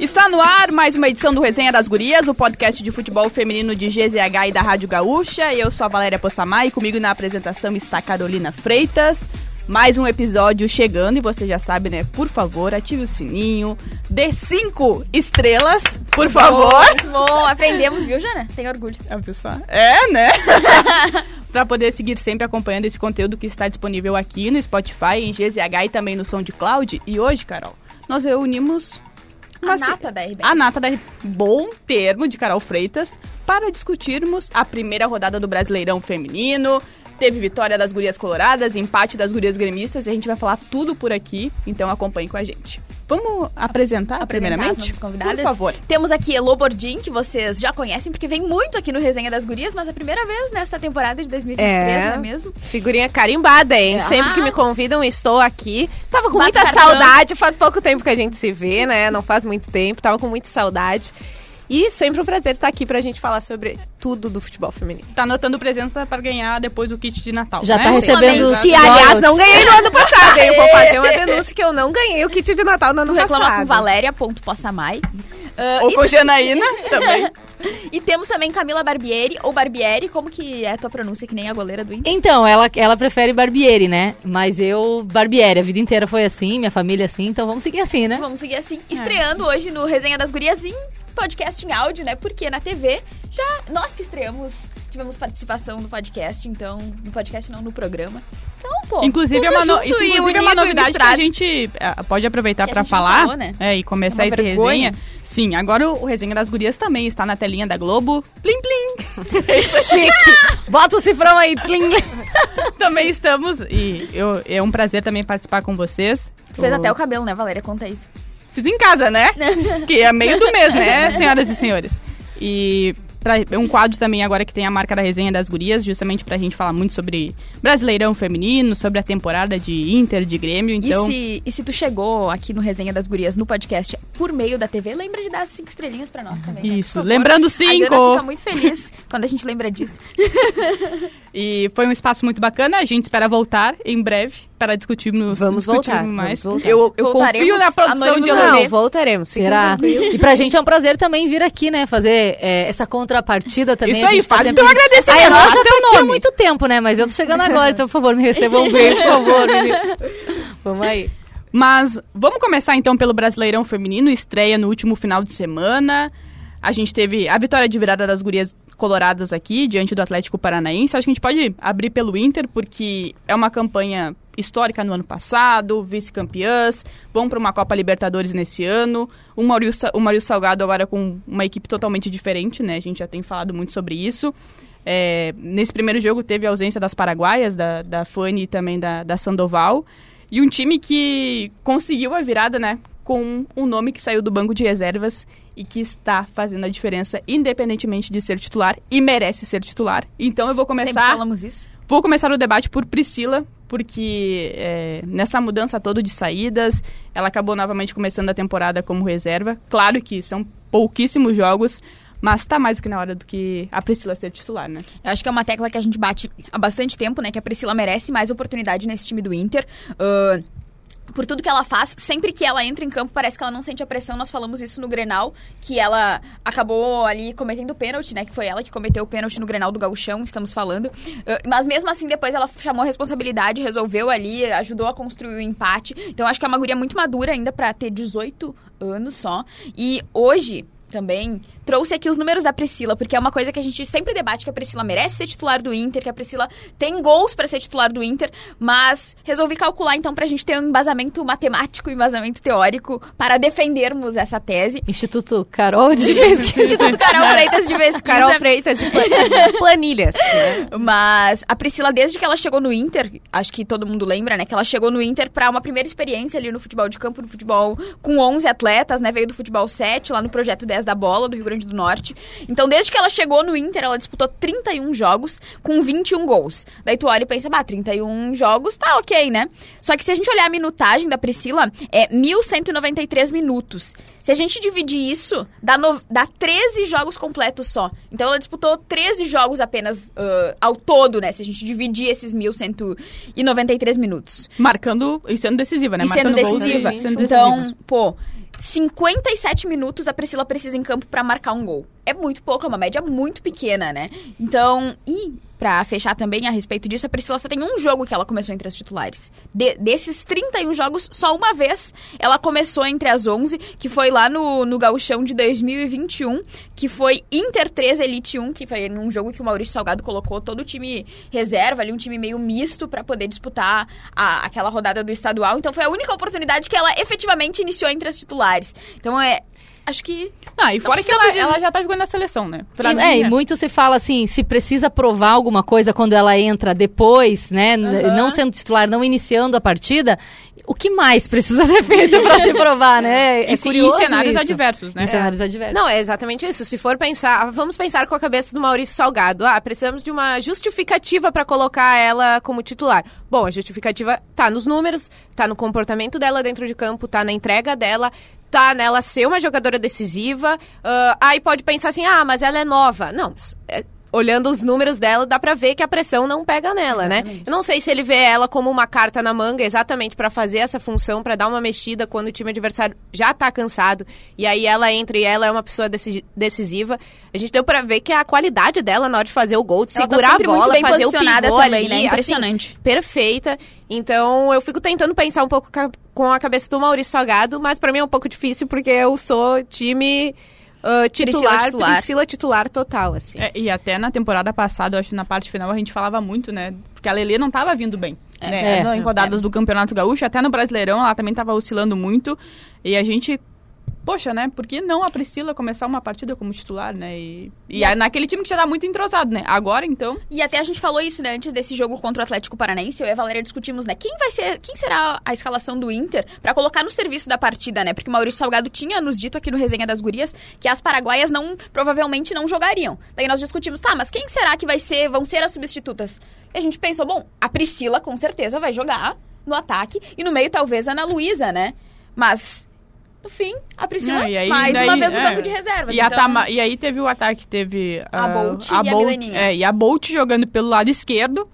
Está no ar mais uma edição do Resenha das Gurias, o podcast de futebol feminino de GZH e da Rádio Gaúcha. Eu sou a Valéria Possamay e comigo na apresentação está Carolina Freitas. Mais um episódio chegando e você já sabe, né? Por favor, ative o sininho, dê cinco estrelas, por favor. Muito bom, aprendemos, viu, Jana? Tem orgulho. É, pessoal. É, né? para poder seguir sempre acompanhando esse conteúdo que está disponível aqui no Spotify, em GZH e também no SoundCloud. E hoje, Carol, nós reunimos a nata da RBS. A nata da Bom termo de Carol Freitas para discutirmos a primeira rodada do Brasileirão Feminino. Teve vitória das gurias coloradas, empate das gurias gremistas e a gente vai falar tudo por aqui, então acompanhe com a gente. Vamos apresentar, apresentar primeiramente? As convidadas. Por favor. Temos aqui Elo Bordim, que vocês já conhecem, porque vem muito aqui no Resenha das Gurias, mas é a primeira vez nesta temporada de 2023, é, não é mesmo? Figurinha carimbada, hein? É. Sempre que me convidam, estou aqui. Tava com Bato muita cartão. saudade, faz pouco tempo que a gente se vê, né? Não faz muito tempo, tava com muita saudade. E sempre um prazer estar aqui pra gente falar sobre tudo do futebol feminino. Tá anotando presença para ganhar depois o kit de Natal. Já né? tá recebendo os Que, aliás, não ganhei no ano passado. Eu vou fazer uma denúncia que eu não ganhei o kit de Natal no ano Tu reclama passado. com valéria.possamai. Uh, Ou e- com Janaína também. E temos também Camila Barbieri, ou Barbieri, como que é a tua pronúncia, que nem a goleira do Inter? Então, ela, ela prefere Barbieri, né? Mas eu, Barbieri, a vida inteira foi assim, minha família assim, então vamos seguir assim, né? Vamos seguir assim, estreando hoje no Resenha das Gurias em podcast em áudio, né? Porque na TV, já nós que estreamos, tivemos participação no podcast, então, no podcast não, no programa. Então, pô, Inclusive, é uma, no- isso, inclusive é uma novidade que a gente eh, pode aproveitar para falar falou, né? é, e começar É esse vergonha. resenha. Sim, agora o, o Resenha das Gurias também está na telinha da Globo. Plim, plim! Chique! Bota o cifrão aí, tling. também estamos e eu, é um prazer também participar com vocês. Tu fez O- até o cabelo, né, Valéria? Conta isso. Fiz em casa, né? que é meio do mês, né, senhoras e senhores? E pra, um quadro também agora que tem a marca da resenha das gurias, justamente pra gente falar muito sobre Brasileirão Feminino, sobre a temporada de Inter, de Grêmio, então... E, se, e se tu chegou aqui no Resenha das Gurias, no podcast, por meio da TV, lembra de dar cinco estrelinhas pra nós também, né? Isso, lembrando A Jana cinco! fica muito feliz quando a gente lembra disso. E foi um espaço muito bacana, a gente espera voltar em breve para discutirmos, Vamos discutir voltar, mais. vamos voltar. Eu, eu confio na produção de. TV. Não, voltaremos. fiquem Será? E pra gente é um prazer também vir aqui, né? Fazer é, essa contrapartida também. Isso aí, tá faz sempre- teu agradecimento, Ah, eu já tô aqui há muito tempo, né? Mas eu tô chegando agora, então, por favor, me recebam bem, por favor, meninos. Vamos aí. Mas vamos começar então pelo Brasileirão Feminino, estreia no último final de semana. A gente teve a vitória de virada das gurias coloradas aqui, diante do Atlético Paranaense. Acho que a gente pode abrir pelo Inter, porque é uma campanha histórica no ano passado, vice-campeãs, vão para uma Copa Libertadores nesse ano. O Maurício, o Maurício Salgado agora com uma equipe totalmente diferente, né? A gente já tem falado muito sobre isso. É, nesse primeiro jogo teve a ausência das paraguaias, da, da e também da, da Sandoval. E um time que conseguiu a virada, né? Com um nome que saiu do banco de reservas e que está fazendo a diferença, independentemente de ser titular, e merece ser titular. Então eu vou Sempre começar. falamos isso. Vou começar o debate por Priscila, porque é, nessa mudança toda de saídas, ela acabou novamente começando a temporada como reserva. Claro que são pouquíssimos jogos, mas tá mais do que na hora do que a Priscila ser titular, né? Eu acho que é uma tecla que a gente bate há bastante tempo, né? Que a Priscila merece mais oportunidade nesse time do Inter. Ahn, por tudo que ela faz, sempre que ela entra em campo, parece que ela não sente a pressão. Nós falamos isso no Grenal, que ela acabou ali cometendo pênalti, né? Que foi ela que cometeu o pênalti no Grenal do Gauchão, estamos falando. Ah, mas mesmo assim, depois ela chamou a responsabilidade, resolveu ali, ajudou a construir o empate. Então, acho que é uma guria muito madura ainda pra ter 18 anos só. E hoje, também trouxe aqui os números da Priscila, porque é uma coisa que a gente sempre debate que a Priscila merece ser titular do Inter, que a Priscila tem gols pra ser titular do Inter, mas resolvi calcular então pra gente ter um embasamento matemático, um embasamento teórico para defendermos essa tese. Instituto Carol de Pesquisa. Instituto Carol Freitas de Pesquisa. Carol Freitas de plan- de planilhas. né? Mas a Priscila, desde que ela chegou no Inter, acho que todo mundo lembra, né? Que ela chegou no Inter pra uma primeira experiência ali no futebol de campo, no futebol com 11 atletas, né? Veio do futebol 7, lá no projeto 10 da bola, do Rio Grande do Norte. Então, desde que ela chegou no Inter, ela disputou 31 jogos com 21 gols. Daí tu olha e pensa, bah, 31 jogos, tá ok, né? Só que se a gente olhar a minutagem da Priscila, é 1.193 minutos. Se a gente dividir isso, dá, no- dá 13 jogos completos só. Então ela disputou 13 jogos apenas ah, ao todo, né? Se a gente dividir esses 1.193 minutos. Marcando e sendo decisiva, né? E sendo Marcando gols decisiva. e sendo então, decisivos. pô, 57 minutos a Priscila precisa em campo pra marcar um gol. É muito pouco, é uma média muito pequena, né? Então, e pra fechar também a respeito disso, a Priscila só tem um jogo que ela começou entre as titulares. De- desses 31 jogos, só uma vez ela começou entre as 11, que foi lá no, no Gauchão de 2021, que foi Inter 3 Elite 1, que foi num jogo que o Maurício Salgado colocou todo o time reserva ali, um time meio misto pra poder disputar a- aquela rodada do estadual. Então foi a única oportunidade que ela efetivamente iniciou entre as titulares. Então é. Acho que. Ah, e fora que ela, de- ela já tá jogando na seleção, né? Pra E, mim, é, e né? muito se fala assim, se precisa provar alguma coisa quando ela entra depois, né? Aham. Não sendo titular, não iniciando a partida, o que mais precisa ser feito para se provar, né? É E sim, curioso em cenários isso. adversos, né? Em cenários adversos. Não, é exatamente isso. Se for pensar, vamos pensar com a cabeça do Maurício Salgado. Ah, precisamos de uma justificativa para colocar ela como titular. Bom, a justificativa tá nos números, tá no comportamento dela dentro de campo, tá na entrega dela, tá nela ser uma jogadora decisiva. Ah, aí pode pensar assim, ah, mas ela é nova. Não, olhando os números dela, dá pra ver que a pressão não pega nela, né? Eu não sei se ele vê ela como uma carta na manga exatamente pra fazer essa função, pra dar uma mexida quando o time adversário já tá cansado e aí ela entra e ela é uma pessoa deci- decisiva. A gente deu pra ver que a qualidade dela na hora de fazer o gol, de Ela tá segurar a sempre muito bola, bem fazer o pivô também, ali, né? assim, Impressionante. perfeita. Então, eu fico tentando pensar um pouco com a cabeça do Maurício Salgado, mas pra mim é um pouco difícil porque eu sou time ah, titular, titular. Priscila titular total, assim. É, e até na temporada passada, eu acho que na parte final a gente falava muito, né? Porque a Lelê não tava vindo bem. né? É. em rodadas do Campeonato Gaúcho, até no Brasileirão, ela também tava oscilando muito. E a gente. Poxa, né? Por que não a Priscila começar uma partida como titular, né? E, e é naquele time que já tá muito entrosado, né? Agora, então. E até a gente falou isso, né, antes desse jogo contra o Atlético Paranaense, eu e a Valéria discutimos, né, quem vai ser, quem será a escalação do Inter pra colocar no serviço da partida, né? Porque o Maurício Salgado tinha nos dito aqui no Resenha das Gurias que as paraguaias não provavelmente não jogariam. Daí nós discutimos, tá, mas quem será que vai ser, vão ser as substitutas? E a gente pensou, bom, a Priscila com certeza vai jogar no ataque e no meio talvez a Ana Luísa, né? Mas no fim, a Priscila Não, e aí, mais daí, uma vez no é. banco de reservas. E, a então... Tama- e aí teve o ataque, teve A ah, Bolt e a Mileninha. É, e a Bolt jogando pelo lado esquerdo.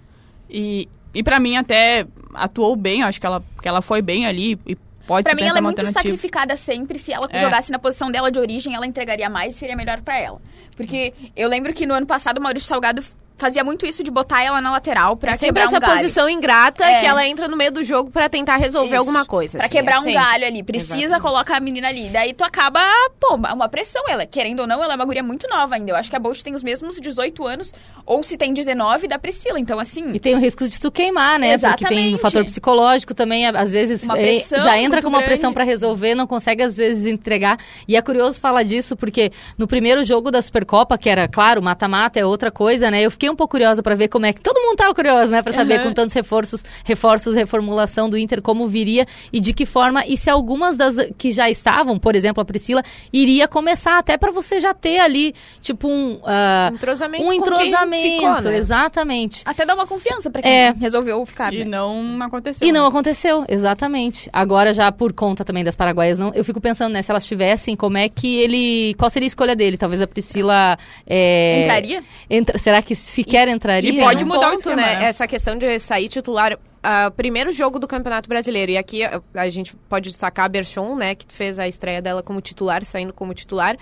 E, e para mim até atuou bem, acho que ela, que ela foi bem ali e pode Pra mim, ela é muito sacrificada sempre. Se ela É. jogasse na posição dela de origem, ela entregaria mais e seria melhor pra ela. Porque eu lembro que no ano passado o Maurício Salgado fazia muito isso de botar ela na lateral pra É sempre quebrar essa um galho. posição ingrata É. que ela entra no meio do jogo pra tentar resolver Isso. alguma coisa. Pra assim, quebrar é um sempre. galho ali. Precisa, Exatamente. coloca a menina ali. Daí tu acaba, pô, uma pressão. Ela, querendo ou não, ela é uma guria muito nova ainda. Eu acho que a Bolt tem os mesmos 18 anos, ou se tem 19, da Priscila. Então, assim. E tem o risco de tu queimar, né? Porque tem Exatamente. o fator psicológico também, às vezes é, já entra com uma grande. pressão pra resolver, não consegue às vezes entregar. E é curioso falar disso porque no primeiro jogo da Supercopa, que era, claro, mata-mata é outra coisa, né? Eu fiquei um pouco curiosa pra ver como é que todo mundo tava curioso, né, Pra saber Uhum. com tantos reforços, reforços, reformulação do Inter como viria e de que forma e se algumas das que já estavam, por exemplo, a Priscila iria começar até pra você já ter ali tipo um ah, Entrosamento um com quem entrosamento, ficou, né? exatamente. Até dá uma confiança pra quem É. resolveu ficar. E né? não aconteceu. E não né? aconteceu, exatamente. Agora, já por conta também das paraguaias, não, eu fico pensando, né, se elas tivessem, como é que ele. Qual seria a escolha dele? Talvez a Priscila. é, Entraria? entra- será que sequer entraria? e pode Um mudar o ponto, esquema, né? né? Essa questão de sair titular. ah, primeiro jogo do Campeonato Brasileiro. E aqui a, a gente pode sacar a Berchon, né? Que fez a estreia dela como titular, saindo como titular.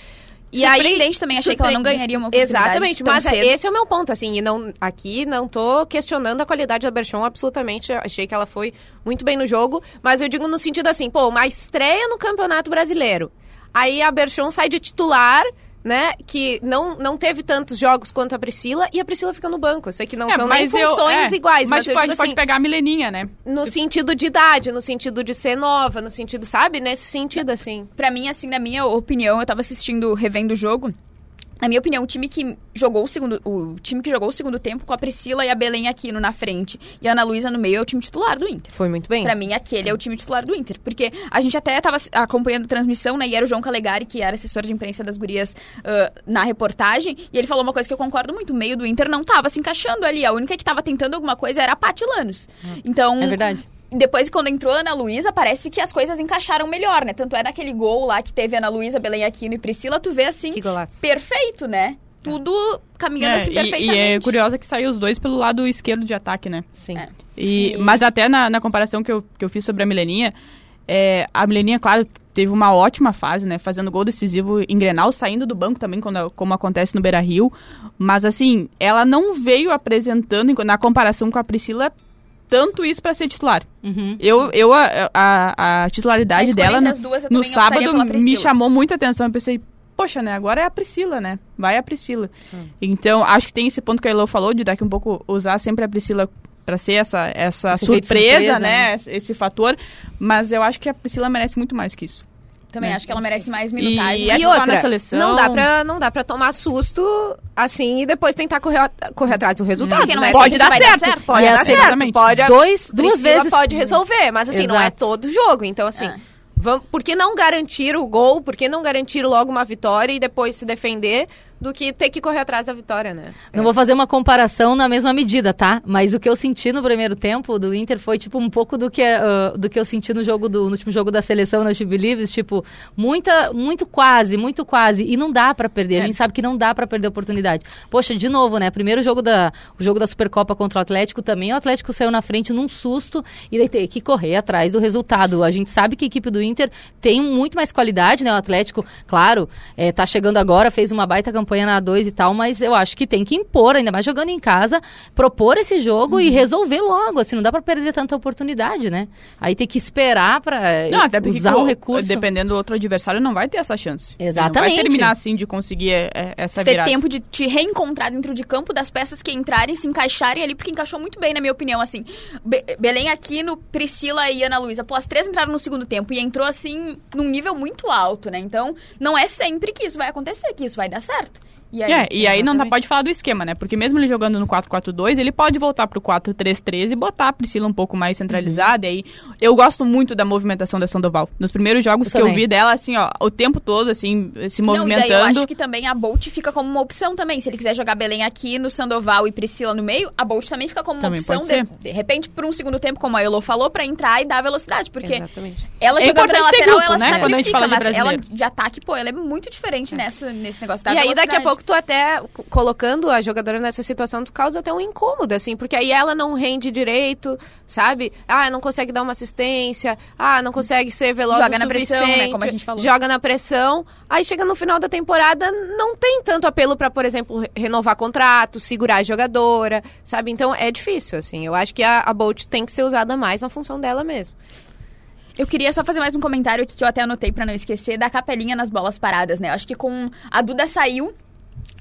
E Surpreendente também, achei que ela não ganharia uma oportunidade Exatamente, tão mas cedo. esse é o meu ponto, assim, e não, aqui não tô questionando a qualidade da Berchon, absolutamente, achei que ela foi muito bem no jogo, mas eu digo no sentido assim, pô, uma estreia no Campeonato Brasileiro, aí a Berchon sai de titular, né, que não, não teve tantos jogos quanto a Priscila, e a Priscila fica no banco, eu sei que não É, são nem mas eu- funções é, iguais, mas, Mas, tipo, a gente pode assim, pegar a Mileninha, né? no sentido de idade, no sentido de ser nova, no sentido, sabe, nesse sentido, assim. Pra mim, assim, na minha opinião, eu tava assistindo, revendo o jogo. Na minha opinião, o time que jogou o segundo. O time que jogou o segundo tempo com a Priscila e a Belém Aquino na frente e a Ana Luísa no meio é o time titular do Inter. Foi muito bem. Pra mim, aquele é o time titular do Inter. Porque a gente até tava acompanhando a transmissão, né? E era o João Calegari, que era assessor de imprensa das gurias ah, na reportagem. E ele falou uma coisa que eu concordo muito. O meio do Inter não tava se encaixando ali. A única que tava tentando alguma coisa era a Paty Lanos. Então, É verdade. Depois, quando entrou a Ana Luísa, parece que as coisas encaixaram melhor, né? Tanto é naquele gol lá que teve a Ana Luísa, Belém Aquino e Priscila, tu vê assim, Que golaço. perfeito, né? Tudo caminhando É, assim e, perfeitamente. e é curiosa que saiu os dois pelo lado esquerdo de ataque, né? Sim. É. E, E- Mas até na, na comparação que eu, que eu fiz sobre a Mileninha, é, a Mileninha, claro, teve uma ótima fase, né? Fazendo gol decisivo em Grenal, saindo do banco também, quando, como acontece no Beira-Rio. Mas, assim, ela não veio apresentando, na comparação com a Priscila, tanto isso para ser titular. Uhum. Eu, eu a, a, a titularidade dela no, as duas, no sábado me chamou muita atenção. Eu pensei, poxa, né? Agora é a Priscila, né? Vai a Priscila. Hum. Então, acho que tem esse ponto que a Elo falou, de daqui um pouco usar sempre a Priscila para ser essa, essa surpresa, surpresa, né? né? Esse fator. Mas eu acho que a Priscila merece muito mais que isso. Também né? acho que ela merece mais E minutagem. é E titular outra, na seleção. não dá pra, não dá pra tomar susto assim e depois tentar correr, correr atrás do resultado. Né? é Pode dar certo. certo. Pode E dar certo. exatamente. Pode, Dois, duas vezes. pode resolver, mas assim, não é Exato. todo jogo. Então, assim, É. vamos, por que não garantir o gol? Por que não garantir logo uma vitória e depois se defender do que ter que correr atrás da vitória, né? Não vou fazer uma comparação na mesma medida, tá? Mas o que eu senti no primeiro tempo do Inter foi, tipo, um pouco do que, ah, do que eu senti no jogo do no último jogo da seleção na Believes, tipo, muita, muito quase, muito quase. E não dá pra perder. A gente sabe que não dá pra perder a oportunidade. Poxa, de novo, né? Primeiro jogo da, o jogo da Supercopa contra o Atlético também, o Atlético saiu na frente num susto e daí tem que correr atrás do resultado. A gente sabe que a equipe do Inter tem muito mais qualidade, né? O Atlético, claro, é, tá chegando agora, fez uma baita campanha na A2 e tal, mas eu acho que tem que impor, ainda mais jogando em casa, propor esse jogo Uhum. e resolver logo, assim, não dá pra perder tanta oportunidade, né? Aí tem que esperar pra Não, até porque usar co- um recurso. dependendo do outro adversário, não vai ter essa chance. Ele Exatamente. Não vai terminar assim de conseguir é, essa ter virada. tempo de te reencontrar dentro de campo das peças que entrarem, se encaixarem ali, porque encaixou muito bem, na minha opinião, assim. Be Belém Aquino, Priscila e Ana Luísa, pô, as três entraram no segundo tempo e entrou, assim, num nível muito alto, né? Então, não é sempre que isso vai acontecer, que isso vai dar certo. E aí, É, e aí não dá, Exatamente. pode falar do esquema, né? Porque mesmo ele jogando no 4-4-2, ele pode voltar pro 4-3-3 e botar a Priscila um pouco mais centralizada. E aí, eu gosto muito da movimentação da Sandoval. Nos primeiros jogos Eu que eu também. vi dela, assim, ó, o tempo todo, assim, se Não, e movimentando. daí eu acho que também a Bolt fica como uma opção também. Se ele quiser jogar Belém aqui no Sandoval e Priscila no meio, a Bolt também fica como uma Também opção, pode de, ser. de repente, por um segundo tempo, como a Elo falou, pra entrar e dar velocidade. Porque Exatamente. ela É jogando lateral, grupo, ela né? sacrifica, mas ela de ataque, pô, ela é muito diferente nessa, nesse negócio da E aí, daqui a velocidade. Tu até, co- colocando a jogadora nessa situação, tu causa até um incômodo, assim, porque aí ela não rende direito, sabe? Ah, não consegue dar uma assistência, ah, não consegue ser veloz Joga na pressão, né, como a gente falou. Joga na pressão. Aí chega no final da temporada, não tem tanto apelo pra, por exemplo, re- renovar contrato, segurar a jogadora, sabe? Então é difícil, assim. Eu acho que a, a Bolt tem que ser usada mais na função dela mesmo. Eu queria só fazer mais um comentário aqui que eu até anotei pra não esquecer, da capelinha nas bolas paradas, né? Eu acho que com a Duda saiu.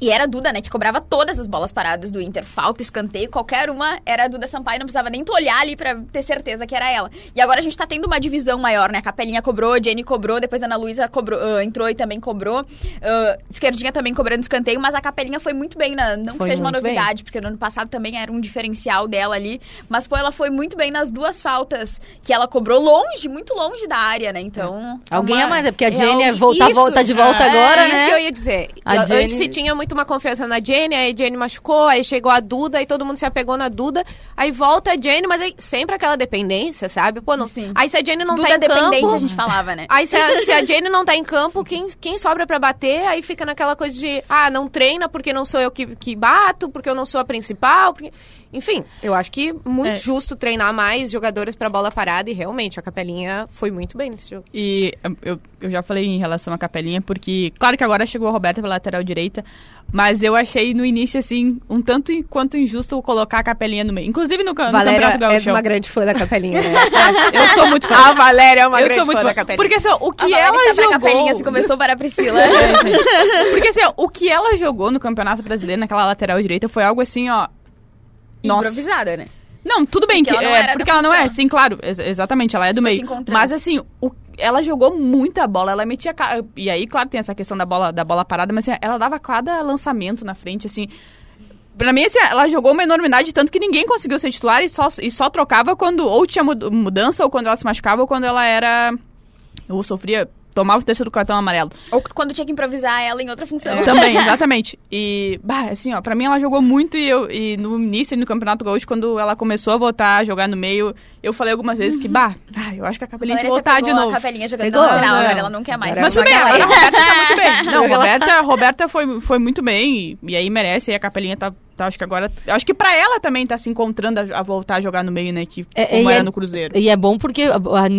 E era a Duda, né, que cobrava todas as bolas paradas do Inter. Falta, escanteio, qualquer uma era a Duda Sampaio. Não precisava nem tu olhar ali pra ter certeza que era ela. E agora a gente tá tendo uma divisão maior, né? A Capelinha cobrou, a Jenny cobrou, depois a Ana Luísa cobrou, ah, entrou e também cobrou. Ah, Esquerdinha também cobrando escanteio, mas a Capelinha foi muito bem, na, não que Foi seja uma muito bem. novidade, porque no ano passado também era um diferencial dela ali. Mas, pô, ela foi muito bem nas duas faltas que ela cobrou longe, muito longe da área, né? Então. é Alguém uma- a mais, é porque a É, Jenny é isso, voltar, volta de volta é, agora, É isso né? que eu ia dizer. A Antes Jenny- se tinha muito uma confiança na Jenny, aí a Jenny machucou, aí chegou a Duda, aí todo mundo se apegou na Duda, aí volta a Jenny, mas aí sempre aquela dependência, sabe? Pô, não, Sim. aí se a Jenny não Duda tá em dependência, campo... a gente falava, né? Aí se a, se a Jenny não tá em campo, quem, quem sobra pra bater, aí fica naquela coisa de, ah, não treina porque não sou eu que, que bato, porque eu não sou a principal, porque... Enfim, eu acho que muito É. justo treinar mais jogadores pra bola parada e realmente a Capelinha foi muito bem nesse jogo. E eu, eu já falei em relação à capelinha, porque, claro que agora chegou a Roberta pela lateral direita, mas eu achei no início, assim, um tanto quanto injusto colocar a capelinha no meio. Inclusive no, Valéria Campeonato é Gaúcho. uma grande fã da Capelinha, né? Eu sou muito fã. a Valéria é uma eu grande sou muito fã fã. da Capelinha. Porque assim, o A que Valéria ela jogou... capelinha, se começou para a Priscila. É. Porque assim, ó, o que ela jogou no Campeonato Brasileiro, naquela lateral direita, foi algo assim, ó. Nossa. Improvisada, né? Não, tudo bem, Porque que, ela não é, porque ela não é, sim, claro, ex- exatamente, ela é do se meio. Mas assim, o- ela jogou muita bola, ela metia. E aí, claro, tem essa questão da bola, da bola parada, mas assim, ela dava cada lançamento na frente, assim. Pra mim, assim, ela jogou uma enormidade, tanto que ninguém conseguiu ser titular e só, e só trocava quando ou tinha mud- mudança, ou quando ela se machucava, ou quando ela era. Ou sofria. Tomava o terceiro cartão amarelo. Ou quando tinha que improvisar ela em outra função. Também, exatamente. E, bah, assim, ó, pra mim ela jogou muito e, eu, e no início, no Campeonato Gaúcho, quando ela começou a voltar a jogar no meio, eu falei algumas vezes que, bah, ah, eu acho que a Capelinha tinha voltar de novo. A capelinha jogando Pegou? na Não. agora ela não quer mais. Mas é tudo bem, agora a. Roberta tá muito bem. Não, Roberta, Roberta foi, foi muito bem e, e aí merece, e a Capelinha tá Tá, acho que agora. Acho que pra ela também tá se encontrando a, a voltar a jogar no meio, né? Que É, como era é- no Cruzeiro. E é bom porque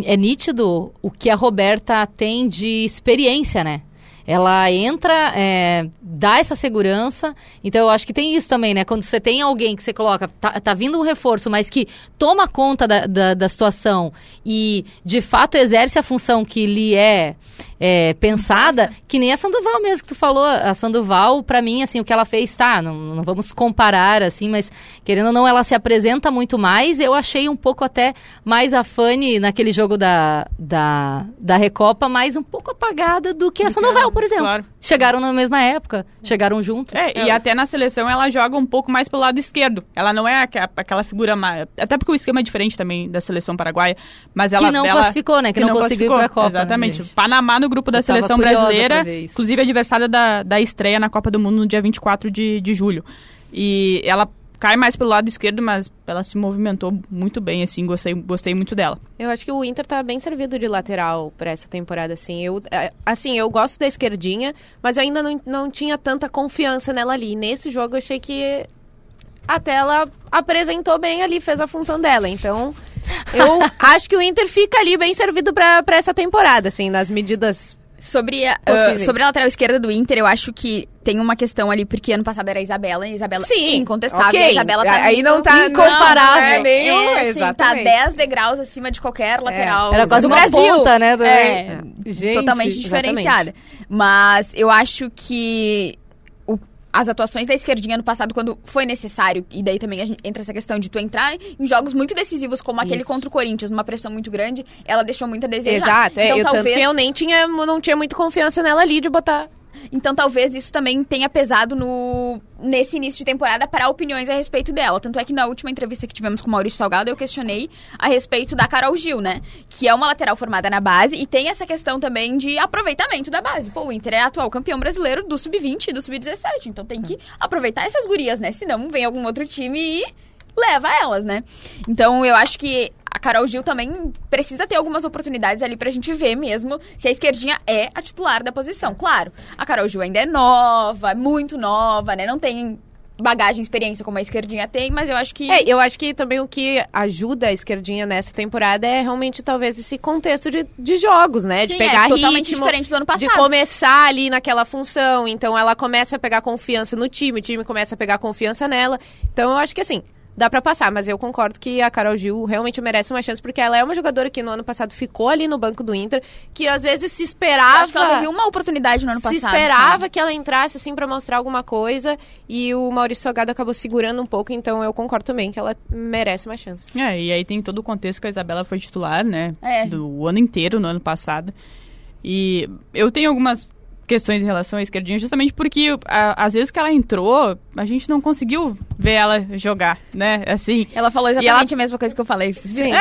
é nítido o que a Roberta tem de experiência, né? Ela entra, é, dá essa segurança. Então eu acho que tem isso também, né? Quando você tem alguém que você coloca, tá, tá vindo um reforço, mas que toma conta da, da, da situação e de fato exerce a função que lhe é, é, pensada, que nem a Sandoval mesmo que tu falou. A Sandoval, pra mim, assim, o que ela fez, tá, não, não vamos comparar, assim, mas querendo ou não, ela se apresenta muito mais. Eu achei um pouco até mais a Fanny naquele jogo da, da, da Recopa, mais um pouco apagada do que a Sandoval, por exemplo. Claro. Chegaram na mesma época, chegaram juntos. É, e até na seleção ela joga um pouco mais pelo lado esquerdo. Ela não é aque- aquela figura mais. Até porque o esquema é diferente também da seleção paraguaia. Mas ela. não ela- classificou, né? Que não conseguiu ir pra Copa, Exatamente. né? Panamá no grupo da Eu seleção brasileira. Inclusive adversária da, da estreia na Copa do Mundo no dia 24 de, de julho. E ela cai mais pelo lado esquerdo, mas ela se movimentou muito bem, assim. Gostei, gostei muito dela. Eu acho que o Inter tá bem servido de lateral pra essa temporada, assim. Eu, é, assim, eu gosto da esquerdinha, mas eu ainda não, não tinha tanta confiança nela ali. E nesse jogo eu achei que até ela apresentou bem ali, fez a função dela. Então, eu acho que o Inter fica ali bem servido pra, pra essa temporada, assim, nas medidas. Sobre a, ah, sobre a lateral esquerda do Inter, eu acho que tem uma questão ali, porque ano passado era a Isabela, e a Isabela Sim, incontestável. ok. e A Isabela tá Aí não tá- incomparável. não é nem É, assim, tá exatamente. 10 degraus acima de qualquer lateral Era quase uma Brasil. ponta, né. É, Gente, totalmente diferenciada. Mas eu acho que as atuações da esquerdinha no passado, quando foi necessário, e daí também gente- entra essa questão de tu entrar em jogos muito decisivos, como aquele Isso. contra o Corinthians, numa pressão muito grande, ela deixou muito a desejar. Exato. É, Então, eu, talvez... Eu nem tinha, não tinha muito confiança nela ali de botar. Então talvez isso também tenha pesado no nesse início de temporada para opiniões a respeito dela. Tanto é que na última entrevista que tivemos com o Maurício Salgado, eu questionei a respeito da Carol Gil, né? Que é uma lateral formada na base e tem essa questão também de aproveitamento da base. Pô, o Inter é atual campeão brasileiro do Sub-20 e do Sub-17. Então tem que aproveitar essas gurias, né? Senão vem algum outro time e leva elas, né? Então eu acho que a Carol Gil também precisa ter algumas oportunidades ali pra gente ver mesmo se a esquerdinha é a titular da posição. Claro, a Carol Gil ainda é nova, é muito nova, né? Não tem bagagem, experiência como a esquerdinha tem, mas eu acho que É, eu acho que também o que ajuda a esquerdinha nessa temporada é realmente talvez esse contexto de, de jogos, né? de Sim, pegar é totalmente ritmo, diferente do ano de passado. começar ali naquela função. Então ela começa a pegar confiança no time, o time começa a pegar confiança nela. Então eu acho que assim. Dá pra passar, mas eu concordo que a Carol Gil realmente merece uma chance, porque ela é uma jogadora que no ano passado ficou ali no banco do Inter, que às vezes se esperava. acho que ela teve uma oportunidade no ano se passado. esperava sabe? que ela entrasse assim pra mostrar alguma coisa e o Maurício Salgado acabou segurando um pouco, então eu concordo também que ela merece uma chance. É, e aí tem todo o contexto que a Isabela foi titular, né? É. Do ano inteiro, no ano passado. E eu tenho algumas questões em relação à esquerdinha, justamente porque a- às vezes que ela entrou, a gente não conseguiu ver ela jogar, né? Assim. Ela falou exatamente a mesma coisa que eu falei. Vocês viram?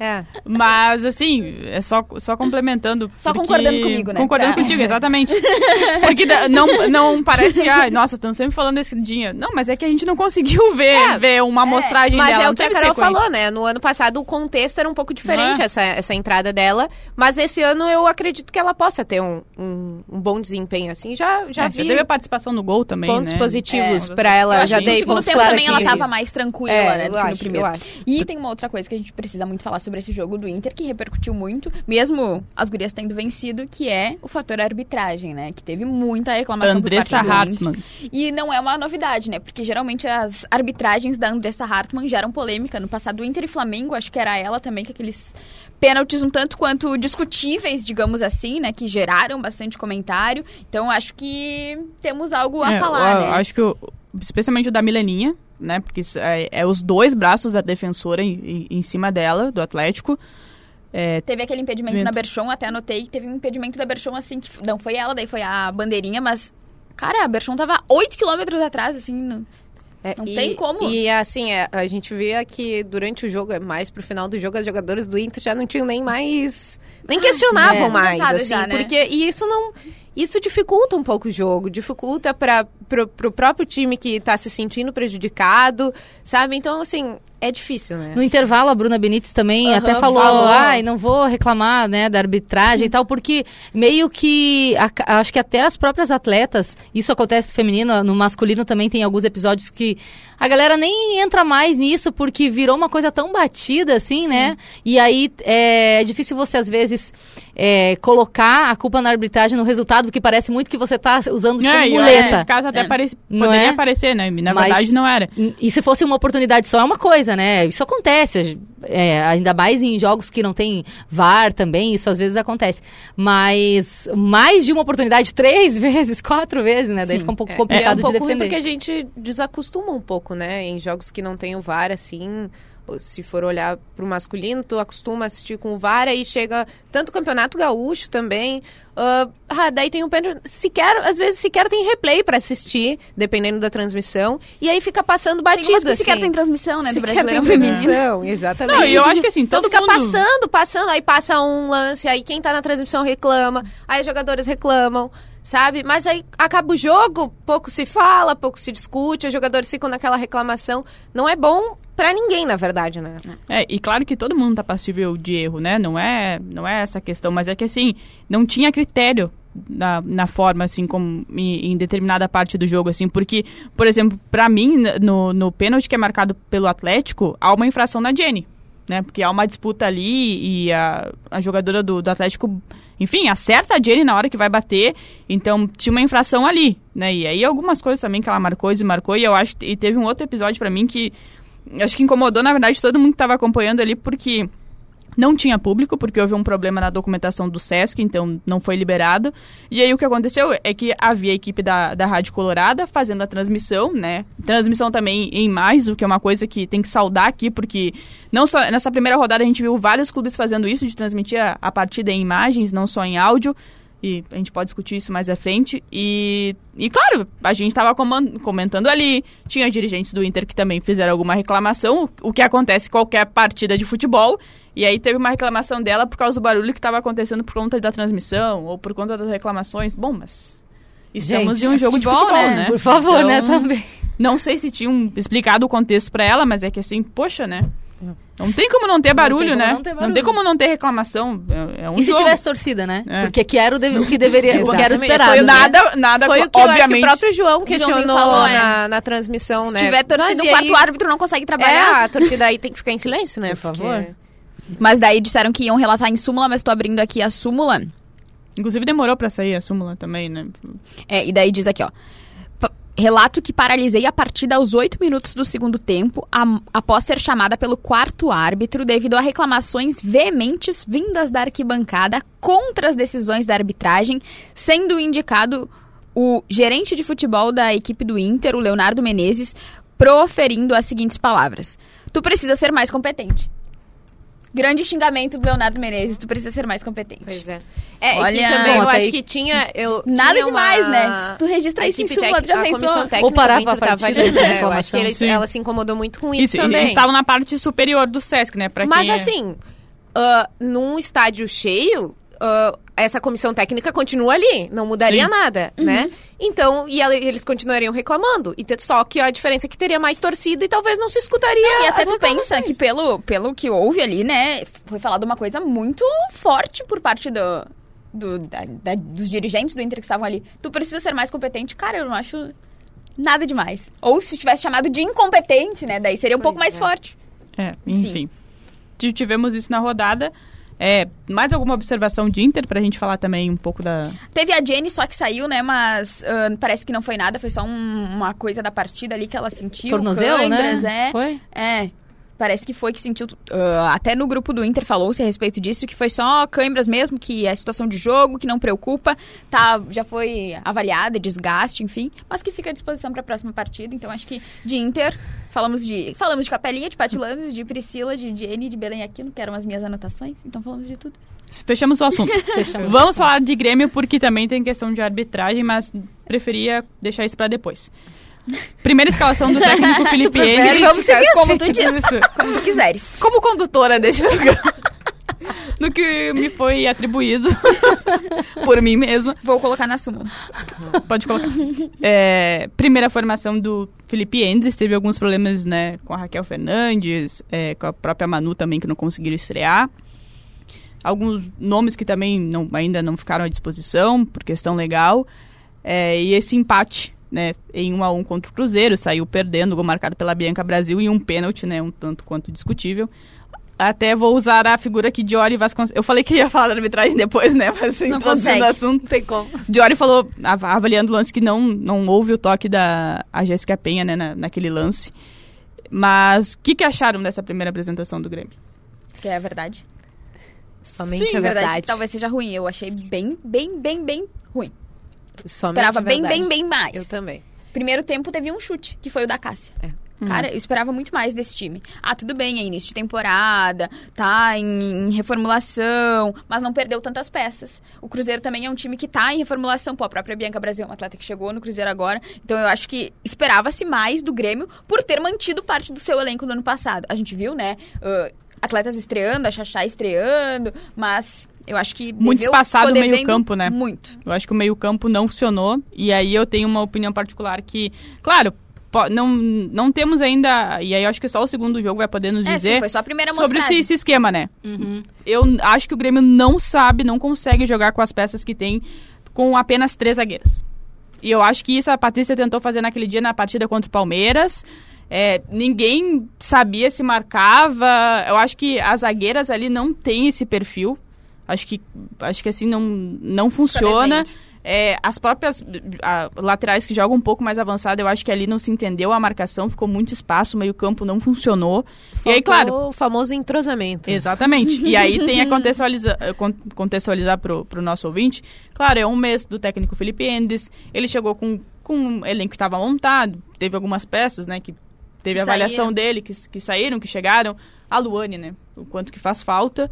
É. Mas, assim, é só, só complementando. Só porque- concordando comigo, né? Concordando Pra- contigo, exatamente. Porque não, não parece, ai, nossa, estão sempre falando da esquerdinha. Não, mas é que a gente não conseguiu ver, É, ver uma amostragem Mas dela. é não o que a Carol sequência. falou, né? No ano passado o contexto era um pouco diferente, é? essa, essa entrada dela. Mas esse ano eu acredito que ela possa ter um, um, um bom desempenho, assim. Já, já É, vi teve a participação no gol também, pontos né? positivos É. pra ela. Eu acho já dei segundo pontos tempo também ela tava mais tranquila, É, né, do que no acho, primeiro. acho. E tem uma outra coisa que a gente precisa muito falar sobre esse jogo do Inter, que repercutiu muito, mesmo as gurias tendo vencido, que é o fator arbitragem, né? Que teve muita reclamação Andressa por parte do Inter. Hartmann. E não é uma novidade, né? Porque geralmente as arbitragens da Andressa Hartmann geram polêmica. No passado, Inter e Flamengo, acho que era ela também, que aqueles pênaltis um tanto quanto discutíveis, digamos assim, né? Que geraram bastante comentário. Então, acho que temos algo a É, falar, eu, né? Acho que, o- especialmente o da Mileninha, né? Porque é, é os dois braços da defensora em, em- em cima dela, do Atlético. É, Teve aquele impedimento Vento. na Berchon, até anotei que teve um impedimento da Berchon, assim, que não foi ela, daí foi a bandeirinha, mas, cara, a Berchon tava 8 quilômetros atrás, assim, no- É, Não e- tem como. E assim, é, a gente vê que durante o jogo, é mais pro final do jogo, as jogadoras do Inter já não tinham nem mais. Nem questionavam é. mais, assim. já, né? Porque. E isso não. Isso dificulta um pouco o jogo, dificulta para o próprio time que está se sentindo prejudicado, sabe? Então, assim, é difícil, né? No intervalo, a Bruna Benítez também Uhum, até falou, falou. ai, não vou reclamar, né, da arbitragem e tal, porque meio que, a- acho que até as próprias atletas, isso acontece no feminino, no masculino também tem alguns episódios que a galera nem entra mais nisso, porque virou uma coisa tão batida, assim, né? E aí é, é difícil você, às vezes, é, colocar a culpa na arbitragem no resultado, porque parece muito que você tá usando como É, e muleta. nesse caso até É. parece- poderia é? parecer, né? Na Mas- verdade não era. E se fosse uma oportunidade só, é uma coisa, né? Isso acontece. é, ainda mais em jogos que não tem VAR também, isso às vezes acontece. Mas mais de uma oportunidade, três vezes, quatro vezes, né? Daí Sim. fica um pouco É, complicado é um de pouco ruim defender. porque a gente desacostuma um pouco, né? Em jogos que não tem o VAR, assim, se for olhar pro masculino, tu acostuma a assistir com o VAR, aí chega tanto o Campeonato Gaúcho também. ah, ah, daí tem o pênalti. Sequer, às vezes sequer tem replay pra assistir, dependendo da transmissão. E aí fica passando Tem que assim. sequer tem transmissão, né, do Sequer Brasileirão tem Feminino. transmissão, Exatamente. Não, e eu acho que assim, Então todo fica mundo... passando, passando, aí passa um lance, aí quem tá na transmissão reclama, aí os jogadores reclamam, sabe? Mas aí acaba o jogo, pouco se fala, pouco se discute, os jogadores ficam naquela reclamação. Não é bom pra ninguém, na verdade, né? É, e claro que todo mundo tá passível de erro, né? Não é, não é essa questão, mas é que assim, não tinha critério na, na forma, assim, como em, em determinada parte do jogo, assim, porque, por exemplo, pra mim, no, no pênalti que é marcado pelo Atlético, há uma infração na Jenny, né? Porque há uma disputa ali e a, a jogadora do, do Atlético, enfim, acerta a Jenny na hora que vai bater, então tinha uma infração ali, né? E aí algumas coisas também que ela marcou e desmarcou, e eu acho, e teve um outro episódio pra mim que acho que incomodou, na verdade, todo mundo que estava acompanhando ali, porque não tinha público, porque houve um problema na documentação do Sesc, então não foi liberado. E aí o que aconteceu é que havia a equipe da, da Rádio Colorada fazendo a transmissão, né? Transmissão também em mais, o que é uma coisa que tem que saudar aqui, porque não só nessa primeira rodada a gente viu vários clubes fazendo isso, de transmitir a, a partida em imagens, não só em áudio. E a gente pode discutir isso mais à frente. E, e claro, a gente estava comentando ali. Tinha dirigentes do Inter que também fizeram alguma reclamação, o que acontece em qualquer partida de futebol. E aí teve uma reclamação dela por causa do barulho que estava acontecendo por conta da transmissão ou por conta das reclamações. Bom, mas estamos Gente, em um é jogo futebol, de futebol, né? né? Por favor, né, Então, também. Não sei se tinham explicado o contexto pra ela, mas é que assim, poxa, né? Não tem como não ter barulho, né? não ter Não tem barulho. como não ter reclamação. É, é um E se jogo. tivesse torcida, né? É. Porque que era o, de- o que deveria, o que era esperado. Foi né? Nada, nada, Foi o que eu acho que obviamente. o próprio João questionou falou, é. na, na transmissão, Se né? tiver torcida, o quarto aí- árbitro não consegue É, trabalhar. a torcida aí tem que ficar em silêncio, né? Por favor. Mas daí disseram que iam relatar em súmula, mas tô abrindo aqui a súmula. Inclusive demorou pra sair a súmula também, né? É, e daí diz aqui, ó. Relato que paralisei a partida aos oito minutos do segundo tempo, am- após ser chamada pelo quarto árbitro devido a reclamações veementes vindas da arquibancada contra as decisões da arbitragem, sendo indicado o gerente de futebol da equipe do Inter, o Leonardo Menezes, proferindo as seguintes palavras: Tu precisa ser mais competente. Grande xingamento do Leonardo Menezes, tu precisa ser mais competente. Pois é. É, e Olha- que também Bom, eu até acho aí- que tinha. Eu, Nada tinha demais, uma- né? Se tu registra a isso em equipe súmula, tu já tec- a pensou? comissão técnica Ou parava do Inter a tava partida ali, de né? Eu acho que eles- Sim. ela se incomodou muito com isso, Isso, e- também. eles estavam na parte superior do Sesc, né? Pra Mas quem é- assim, ah, num estádio cheio, ah, essa comissão técnica continua ali, não mudaria Sim. nada, né? Então, e ela- eles continuariam reclamando. E só que a diferença é que teria mais torcida e talvez não se escutaria. E até as tu pensa que pelo, pelo que houve ali, né, foi falado uma coisa muito forte por parte do, do- da- da- dos dirigentes do Inter que estavam ali. Tu precisa ser mais competente. Cara, eu não acho nada demais. Ou se tivesse chamado de incompetente, né, daí seria um pouco mais é. forte. É, Enfim. enfim. Tivemos isso na rodada. É, mais alguma observação de Inter pra gente falar também um pouco da. Teve a Jenny só que saiu, né, mas ah, parece que não foi nada, foi só um- uma coisa da partida ali que ela sentiu. Tornozelo, câimbras, né? É. Foi? É. Parece que foi que sentiu. ah, até no grupo do Inter falou-se a respeito disso, que foi só câimbras mesmo, que é situação de jogo, que não preocupa, tá, já foi avaliada, desgaste, enfim, mas que fica à disposição para a próxima partida. Então acho que de Inter, falamos de falamos de Capelinha, de Patilanos, de Priscila, de Jenny, de Belém Aquino, que eram as minhas anotações, então falamos de tudo. Fechamos o assunto. Fechamos. Vamos falar de Grêmio porque também tem questão de arbitragem, mas preferia deixar isso pra depois. Primeira escalação do técnico Felipe seguir Isso. como tu diz, como tu quiseres. Como condutora desse programa. do que me foi atribuído por mim mesma. Vou colocar na súmula. Pode colocar. É, primeira formação do Felipe Endres, teve alguns problemas né, com a Raquel Fernandes, é, com a própria Manu também, que não conseguiram estrear. Alguns nomes que também não, ainda não ficaram à disposição, por questão legal. É, e esse empate né, em 1 a 1 contra o Cruzeiro, saiu perdendo, gol marcado pela Bianca Brasil e um pênalti, né, um tanto quanto discutível. Até vou usar a figura que Diori Vasconcelos. Eu falei que ia falar da arbitragem depois, né? Mas Não consegue. o assunto. Não tem como. Diori falou, av- avaliando o lance, que não, não houve o toque da a Jéssica Penha, né, na, naquele lance. Mas o que, que acharam dessa primeira apresentação do Grêmio? Que é a verdade. Somente Sim, a Na verdade, verdade. talvez seja ruim. Eu achei bem, bem, bem, bem ruim. Somente esperava bem, verdade. bem, bem mais. Eu também. Primeiro tempo teve um chute, que foi o da Cássia. É. Cara, eu esperava muito mais desse time. Ah, tudo bem, é início de temporada, tá em, em reformulação, mas não perdeu tantas peças. O Cruzeiro também é um time que tá em reformulação. Pô, a própria Bianca Brasil é uma atleta que chegou no Cruzeiro agora. Então eu acho que esperava-se mais do Grêmio por ter mantido parte do seu elenco do ano passado. A gente viu, né? ah, atletas estreando, a Xaxá estreando, mas eu acho que. Muito espaçado o meio campo, né? Muito. Eu acho que o meio-campo não funcionou. E aí eu tenho uma opinião particular que, claro, não, não temos ainda. E aí eu acho que só o segundo jogo vai poder nos É, dizer sim, foi só a primeira sobre esse, esse esquema, né? Uhum. Eu acho que o Grêmio não sabe, não consegue jogar com as peças que tem com apenas três zagueiras. E eu acho que isso a Patrícia tentou fazer naquele dia na partida contra o Palmeiras. É, ninguém sabia se marcava. Eu acho que as zagueiras ali não têm esse perfil. Acho que, acho que assim não, não funciona. É, as próprias ah, laterais que jogam um pouco mais avançado, eu acho que ali não se entendeu a marcação, ficou muito espaço, o meio-campo não funcionou. e aí, claro, Faltou o famoso entrosamento. Exatamente. E aí tem a contextualizar, contextualizar pro, pro nosso ouvinte. Claro, é um mês do técnico Felipe Endes. Ele chegou com, com um elenco que estava montado. Teve algumas peças, né? Que teve Que a avaliação saíram. dele, que, que saíram, que chegaram. A Luane, né? O quanto que faz falta.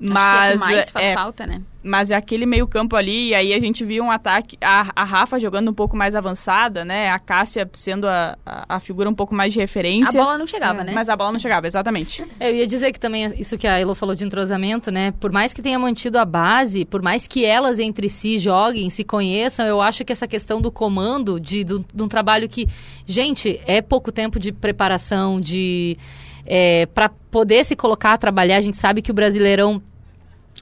Acho Mas, que é o que mais faz é, falta, né? mas é aquele meio campo ali, e aí a gente viu um ataque, a, a Rafa jogando um pouco mais avançada, né? A Cássia sendo a, a, a figura um pouco mais de A referência. bola não chegava, É, né? Mas a bola não chegava, exatamente. Eu ia dizer que também isso que a Elo falou de entrosamento, né? Por mais que tenha mantido a base, por mais que elas entre si joguem, se conheçam, eu acho que essa questão do comando, de, do- de um trabalho que, gente, é pouco tempo de preparação, de. É, para poder se colocar a trabalhar, a gente sabe que o Brasileirão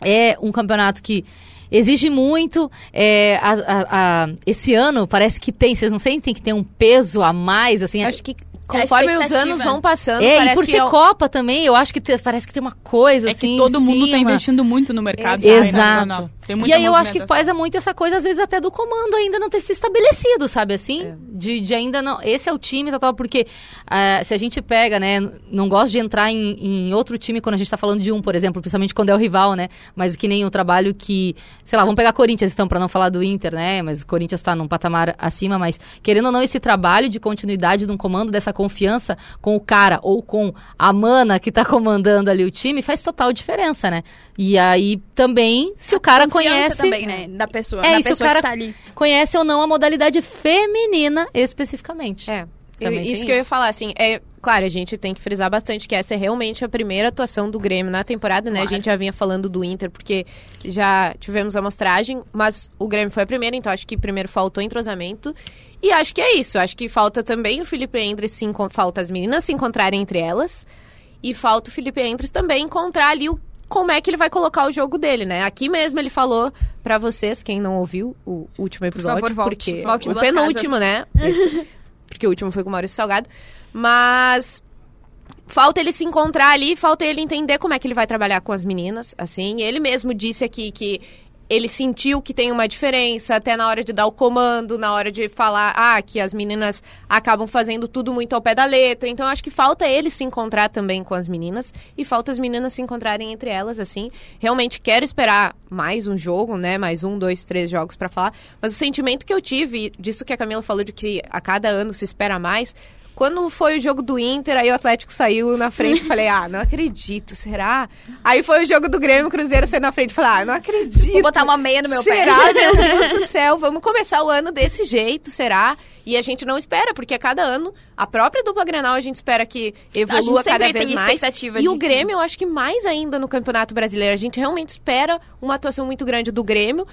é um campeonato que exige muito. é, a- a- a- esse ano parece que tem, vocês não sentem que tem um peso a mais, assim? Acho que conforme os anos vão passando, é, parece e por que ser é um- Copa também, eu acho que te- parece que tem uma coisa É assim. que todo em mundo tá cima. investindo muito no mercado Exato. Tem E aí eu acho que faz muito essa coisa, às vezes, até do comando ainda não ter se estabelecido, sabe assim? É. De, de ainda não. Esse é o time, tal, tal, porque ah, se a gente pega, né? Não gosto de entrar em, em outro time quando a gente tá falando de um, por exemplo, principalmente quando é o rival, né? Mas que nem o trabalho que. Sei lá, vamos pegar Corinthians então, pra não falar do Inter, né? Mas o Corinthians tá num patamar acima, mas querendo ou não, esse trabalho de continuidade de um comando, dessa confiança com o cara ou com a mana que tá comandando ali o time, faz total diferença, né? E aí também, se o cara Confiança conhece. também, né? Da pessoa. É, da se o pessoa cara- que está ali. conhece ou não a modalidade feminina especificamente. É. Também isso que eu ia isso. falar, assim, é claro, a gente tem que frisar bastante que essa é realmente a primeira atuação do Grêmio na temporada, né? A Claro. gente já vinha falando do Inter, porque já tivemos a amostragem, mas o Grêmio foi a primeira, então acho que primeiro faltou entrosamento. E acho que é isso, acho que falta também o Felipe Endres se falta as meninas se encontrarem entre elas. E falta o Felipe Endres também encontrar ali o como é que ele vai colocar o jogo dele, né? Aqui mesmo ele falou pra vocês, quem não ouviu o último episódio, favor, volte. porque Volte o penúltimo, né? Esse- porque o último foi com o Maurício Salgado. Mas falta ele se encontrar ali, falta ele entender como é que ele vai trabalhar com as meninas, assim. Ele mesmo disse aqui que ele sentiu que tem uma diferença até na hora de dar o comando, na hora de falar, ah, que as meninas acabam fazendo tudo muito ao pé da letra. Então, acho que falta ele se encontrar também com as meninas e falta as meninas se encontrarem entre elas, assim. Realmente quero esperar mais um jogo, né? Mais um, dois, três jogos pra falar. Mas o sentimento que eu tive, disso que a Camila falou de que a cada ano se espera mais, Quando foi o jogo do Inter, aí o Atlético saiu na frente e falei, ah, não acredito, será? Aí foi o jogo do Grêmio, o Cruzeiro saiu na frente e falei, ah, não acredito. Vou botar uma meia no meu será? pé. Meu Deus do céu, vamos começar o ano desse jeito, será? E a gente não espera, porque a cada ano, a própria dupla Grenal, a gente espera que evolua cada vez tem mais. E o que- Grêmio, eu acho que mais ainda no Campeonato Brasileiro. A gente realmente espera uma atuação muito grande do Grêmio.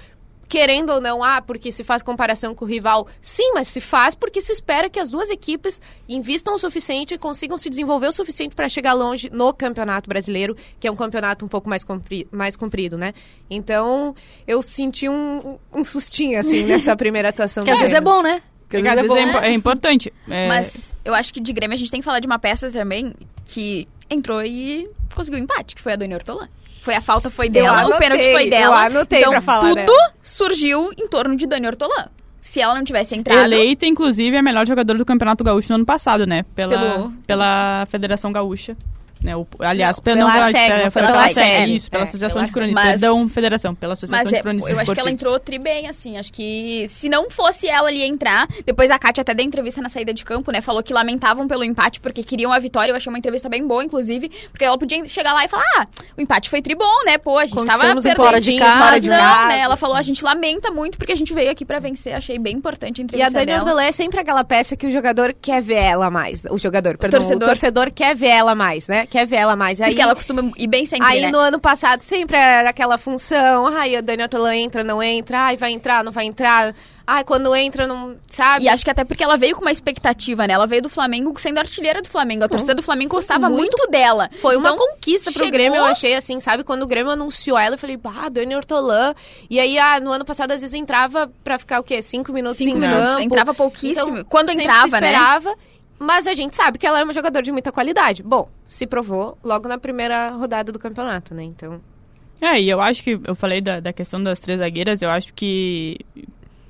Querendo ou não, ah, porque se faz comparação com o rival. Sim, mas se faz porque se espera que as duas equipes invistam o suficiente e consigam se desenvolver o suficiente para chegar longe no Campeonato Brasileiro, que é um campeonato um pouco mais, compri mais comprido, né? Então, eu senti um, um sustinho, assim, nessa primeira atuação Que do às vezes é bom, né? Que às Porque às vezes é bom. é, impo- é importante. É, Mas eu acho que de Grêmio a gente tem que falar de uma peça também que entrou e conseguiu empate, que foi a do Hortolã. Foi a falta foi dela, o anotei, pênalti foi eu dela. anotei então pra falar tudo dela. surgiu em torno de Dani Hortolã. Se ela não tivesse entrado, Eleita, inclusive, a melhor jogadora do Campeonato Gaúcho no ano passado, né? Pela, Pelo- pela Federação Gaúcha. Né? O, aliás, Não, pela, pela não, SEG, pela, não foi pela, pela SEG, SEG. isso, pela É, Associação pela de Cronistas. Mas- Perdão, Federação, pela Associação Mas de é, Cronistas eu acho que ela entrou tri bem, assim. Acho que se não fosse ela ali entrar, depois a Kátia até deu entrevista na saída de campo, né? Falou que lamentavam pelo empate porque queriam a vitória. Eu achei uma entrevista bem boa, inclusive, porque ela podia chegar lá e falar: ah, o empate foi tri bom, né? Pô, a gente tava um perdendo. fora de casa, fora de não, casa. né? Ela falou: a gente lamenta muito porque a gente veio aqui pra vencer. Achei bem importante a E a entrevista Dani dela. Ortolã é sempre aquela peça que o jogador quer ver ela mais. O jogador, perdão, torcedor. o torcedor quer ver ela mais, né? Quer ver ela mais. Aí, Porque ela costuma ir bem sempre, aí né? no ano passado sempre era aquela função. Ai, a Dani Ortolã entra, não entra. Ai, vai entrar, não vai entrar. Ai, quando entra, não... Sabe? E acho que até porque ela veio com uma expectativa, né? Ela veio do Flamengo sendo artilheira do Flamengo. A torcida do Flamengo gostava muito- muito, dela. Foi uma Então, conquista pro chegou- Grêmio, eu achei assim, sabe? Quando o Grêmio anunciou ela, eu falei, bah, Dani Ortolã. E aí, ah, no ano passado, às vezes entrava pra ficar o quê? Cinco minutos Cinco minutos. Entrava pouquíssimo. Então, Quando entrava, se né? Mas a gente sabe que ela é uma jogadora de muita qualidade. Bom, se provou logo na primeira rodada do campeonato, né? Então. É, e eu acho que eu falei da, da questão das três zagueiras, eu acho que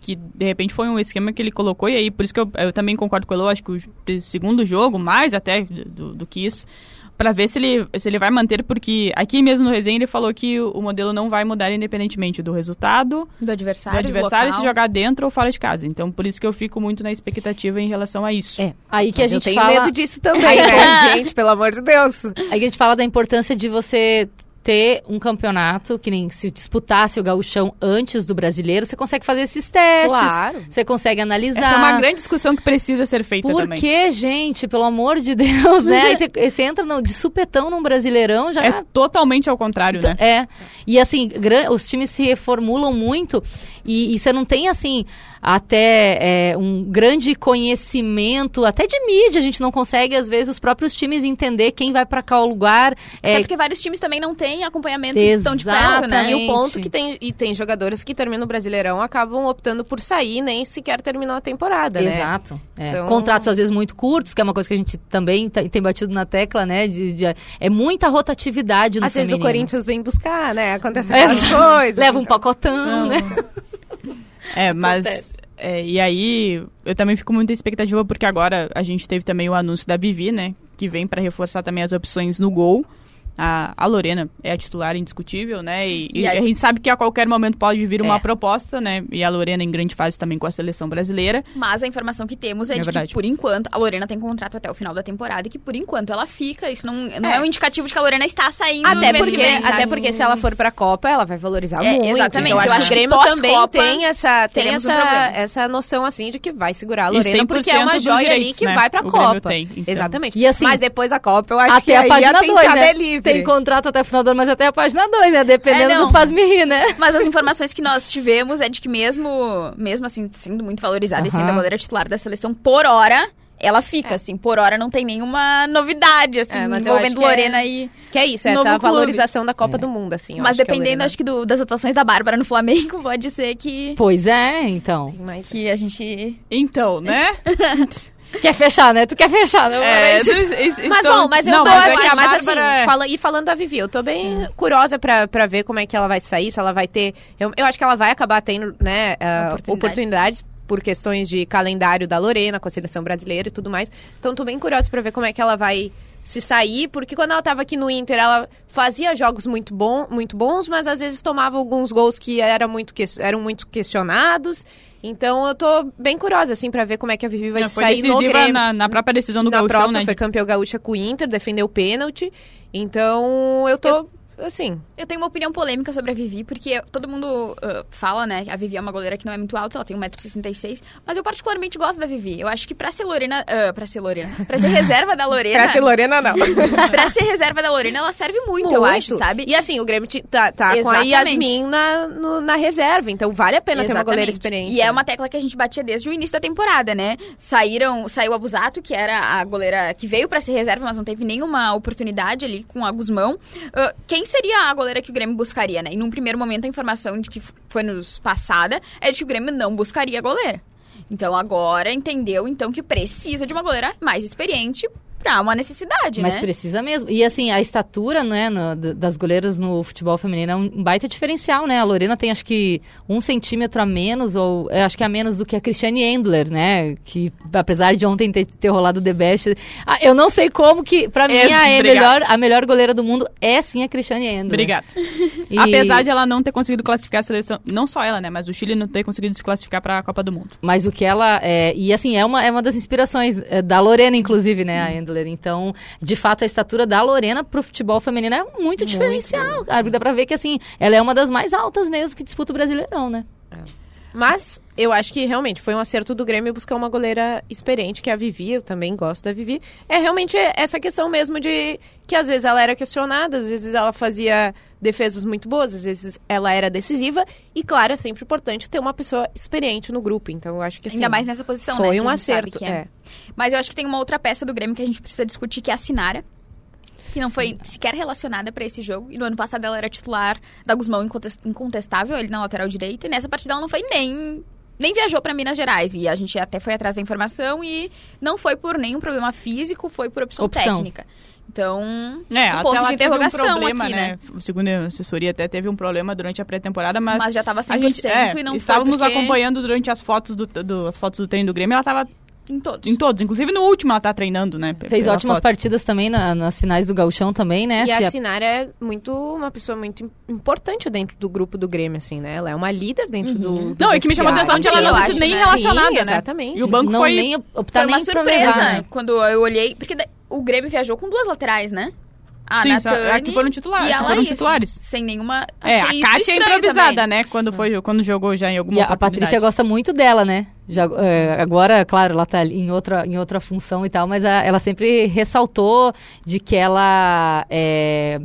que de repente foi um esquema que ele colocou e aí por isso que eu, eu também concordo com ele, acho que o segundo jogo, mais até do, do que isso, para ver se ele, se ele vai manter, porque aqui mesmo no resenha ele falou que o, modelo não vai mudar independentemente do resultado, Do do adversário, adversário, local. se jogar dentro ou fora de casa. Então por isso que eu fico muito na expectativa em relação a isso. É. Aí que a Mas eu gente tenho fala, medo disso também, né? gente, pelo amor de Deus. aí que a gente fala da importância de você ter um campeonato que nem se disputasse o gauchão antes do brasileiro, você consegue fazer esses testes, Claro. você consegue analisar. Essa é uma grande discussão que precisa ser feita Por também. que, gente? Pelo amor de Deus, né? Aí você, você entra no- de supetão num brasileirão, já É totalmente ao contrário, né? É. E assim, os times se reformulam muito e, e você não tem, assim, até é, um grande conhecimento, até de mídia, a gente não consegue, às vezes, os próprios times entender quem vai pra qual lugar. Até É, porque vários times também não têm acompanhamento estão de perto, né? E o ponto que tem, e tem jogadores que terminam o Brasileirão acabam optando por sair, nem sequer terminar a temporada, né? Exato. É. Então- Contratos às vezes muito curtos, que é uma coisa que a gente também tá- tem batido na tecla, né? De, de- é muita rotatividade no Às vezes o feminino. Corinthians vem buscar, né? Acontece aquelas coisas. Leva um então. pacotão, né? É, mas. é, e aí, eu também fico muito expectativa, porque agora a gente teve também o anúncio da Vivi, né? Que vem para reforçar também as opções no gol. A, a Lorena é a titular indiscutível, né? E, E e a- a... gente sabe que a qualquer momento pode vir uma É. proposta, né? E a Lorena em grande fase também com a seleção brasileira. Mas a informação que temos é, É de verdade. que, por enquanto, a Lorena tem contrato até o final da temporada e que, por enquanto, ela fica. Isso não, não é, É. um indicativo de que a Lorena está saindo Até porque, que vem, até porque se ela for pra Copa, ela vai valorizar É, muito. exatamente. Então, Eu acho acho que o que Grêmio também tem essa, tem teremos um essa, essa noção, assim, de que vai segurar a Lorena, porque é 100% uma joia ali direitos, que né? vai pra O Copa. tem, então. Exatamente. E assim, Mas depois da Copa, eu acho que Até a aí página a 2, tenteada né? É. Tem contrato até o final do ano, mas até a página 2, né? Dependendo É, não. do faz-me rir, né? Mas as informações que nós tivemos é de que mesmo, mesmo assim, sendo muito valorizada e sendo a goleira titular da seleção, por hora, ela fica, assim. Por hora não tem nenhuma novidade, assim, É, mas eu envolvendo é- Lorena e... Que é isso, Novo essa clube. valorização da Copa do Mundo, assim. Mas acho dependendo, Lorena acho que do- das atuações da Bárbara no Flamengo, pode ser que, Pois é, então. que a gente... Então, né? Quer fechar, né? Tu quer fechar, né? É, Mas- Mas estou- bom, mas eu Não, tô mas é assim, a mas assim, é- fala, e falando da Vivi, eu tô bem curiosa pra, pra ver como é que ela vai sair, se ela vai ter. Eu, eu acho que ela vai acabar tendo, né, ah, Oportunidade. oportunidades por questões de calendário da Lorena, com a seleção brasileira e tudo mais. Então tô bem curiosa pra ver como é que ela vai se sair, porque quando ela tava aqui no Inter, ela fazia jogos muito, bom, muito bons, mas às vezes tomava alguns gols que era muito que, eram muito questionados. Então eu tô bem curiosa, assim, pra ver como é que a Vivi vai Não, sair no Grêmio. na, na própria decisão do na Gauchão, própria, né? foi campeão gaúcha com o Inter, defendeu o pênalti. Então eu tô, assim, Eu tenho uma opinião polêmica sobre a Vivi, porque todo mundo ah, fala, né? A Vivi é uma goleira que não é muito alta, ela tem 1,66m. Mas eu particularmente gosto da Vivi. Eu acho que pra ser Lorena. ah, pra ser Lorena. Pra ser reserva da Lorena. pra ser Lorena não. pra ser reserva da Lorena, ela serve muito, eu acho, sabe? E assim, o Grêmio tá, tá com a Exatamente. Yasmin na, no- na reserva, então vale a pena ter uma goleira Exatamente. experiente. E é uma tecla que a gente batia desde o início da temporada, né? Saíram, saiu a Busato, que era a goleira que veio pra ser reserva, mas não teve nenhuma oportunidade ali com a Guzmão. Ah, quem seria a goleira que o Grêmio buscaria, né? E num primeiro momento a informação de que foi nos passada é de que o Grêmio não buscaria a goleira. Então agora entendeu então que precisa de uma goleira mais experiente pra uma necessidade, Mas né? precisa mesmo. E assim, a estatura, né, no- das goleiras no futebol feminino é um baita diferencial, né? A Lorena tem acho que um centímetro a menos, ou é, acho que a menos do que a Cristiane Endler, né? Que apesar de ontem ter, ter rolado o The Best. Ah, eu não sei como que, pra mim, É, a, é obrigada. melhor, a melhor goleira do mundo é sim a Cristiane Endler. Obrigado. E- Apesar de ela não ter conseguido classificar a seleção, não só ela, né, mas o Chile não ter conseguido se classificar para a Copa do Mundo. Mas o que ela. É, e assim, é uma, é uma das inspirações é, da Lorena, inclusive, né, a Endler. Então, de fato, a estatura da Lorena pro futebol feminino é muito, diferencial. cara. Dá pra ver que, assim, ela é uma das mais altas mesmo que disputa o Brasileirão, né? Mas eu acho que realmente foi um acerto do Grêmio buscar uma goleira experiente, que é a Vivi, eu também gosto da Vivi. É realmente essa questão mesmo de que às vezes ela era questionada, às vezes ela fazia defesas muito boas, às vezes ela era decisiva. E claro, é sempre importante ter uma pessoa experiente no grupo. Então eu acho que assim, Ainda mais nessa posição, né? foi um acerto. que é. Mas eu acho que tem uma outra peça do Grêmio que a gente precisa discutir, que é a Sinara. Que não foi sequer relacionada pra esse jogo. E no ano passado ela era titular da Guzmão incontes- incontestável, ele na lateral direita. E nessa partida ela não foi nem. Nem viajou pra Minas Gerais. E a gente até foi atrás da informação e não foi por nenhum problema físico, foi por opção, Opção. técnica. Então, É, um até ponto de teve um interrogação problema, aqui, né? Segundo a assessoria, até teve um problema durante a pré-temporada, mas... Mas, já tava 100% a gente, é, e não foi estávamos porque- acompanhando durante as fotos do, do- as fotos do treino do Grêmio, ela estava em todos. em todos, inclusive no último ela tá treinando, né? Fez ótimas foto. partidas também na- nas finais do Gauchão também, né? E Se a a- Sinara é muito uma pessoa muito im- importante dentro do grupo do Grêmio, assim, né? Ela é uma líder dentro do, do Não, e que me chamou a atenção de ela não sido nem né? relacionada, Sim, né? exatamente. E o banco não foi... nem optar Foi uma nem surpresa levar, né? quando eu olhei. Porque o Grêmio viajou com duas laterais, né? A Sim, Natane a que foram titulares, e a foram titulares. Sem nenhuma. É, a achei isso Kátia é improvisada, também. né? Quando, foi, quando jogou já em alguma E a, a. Patrícia gosta muito dela, né? Já, é, agora, claro, ela tá em outra, em outra função e tal, mas a- ela sempre ressaltou de que ela é,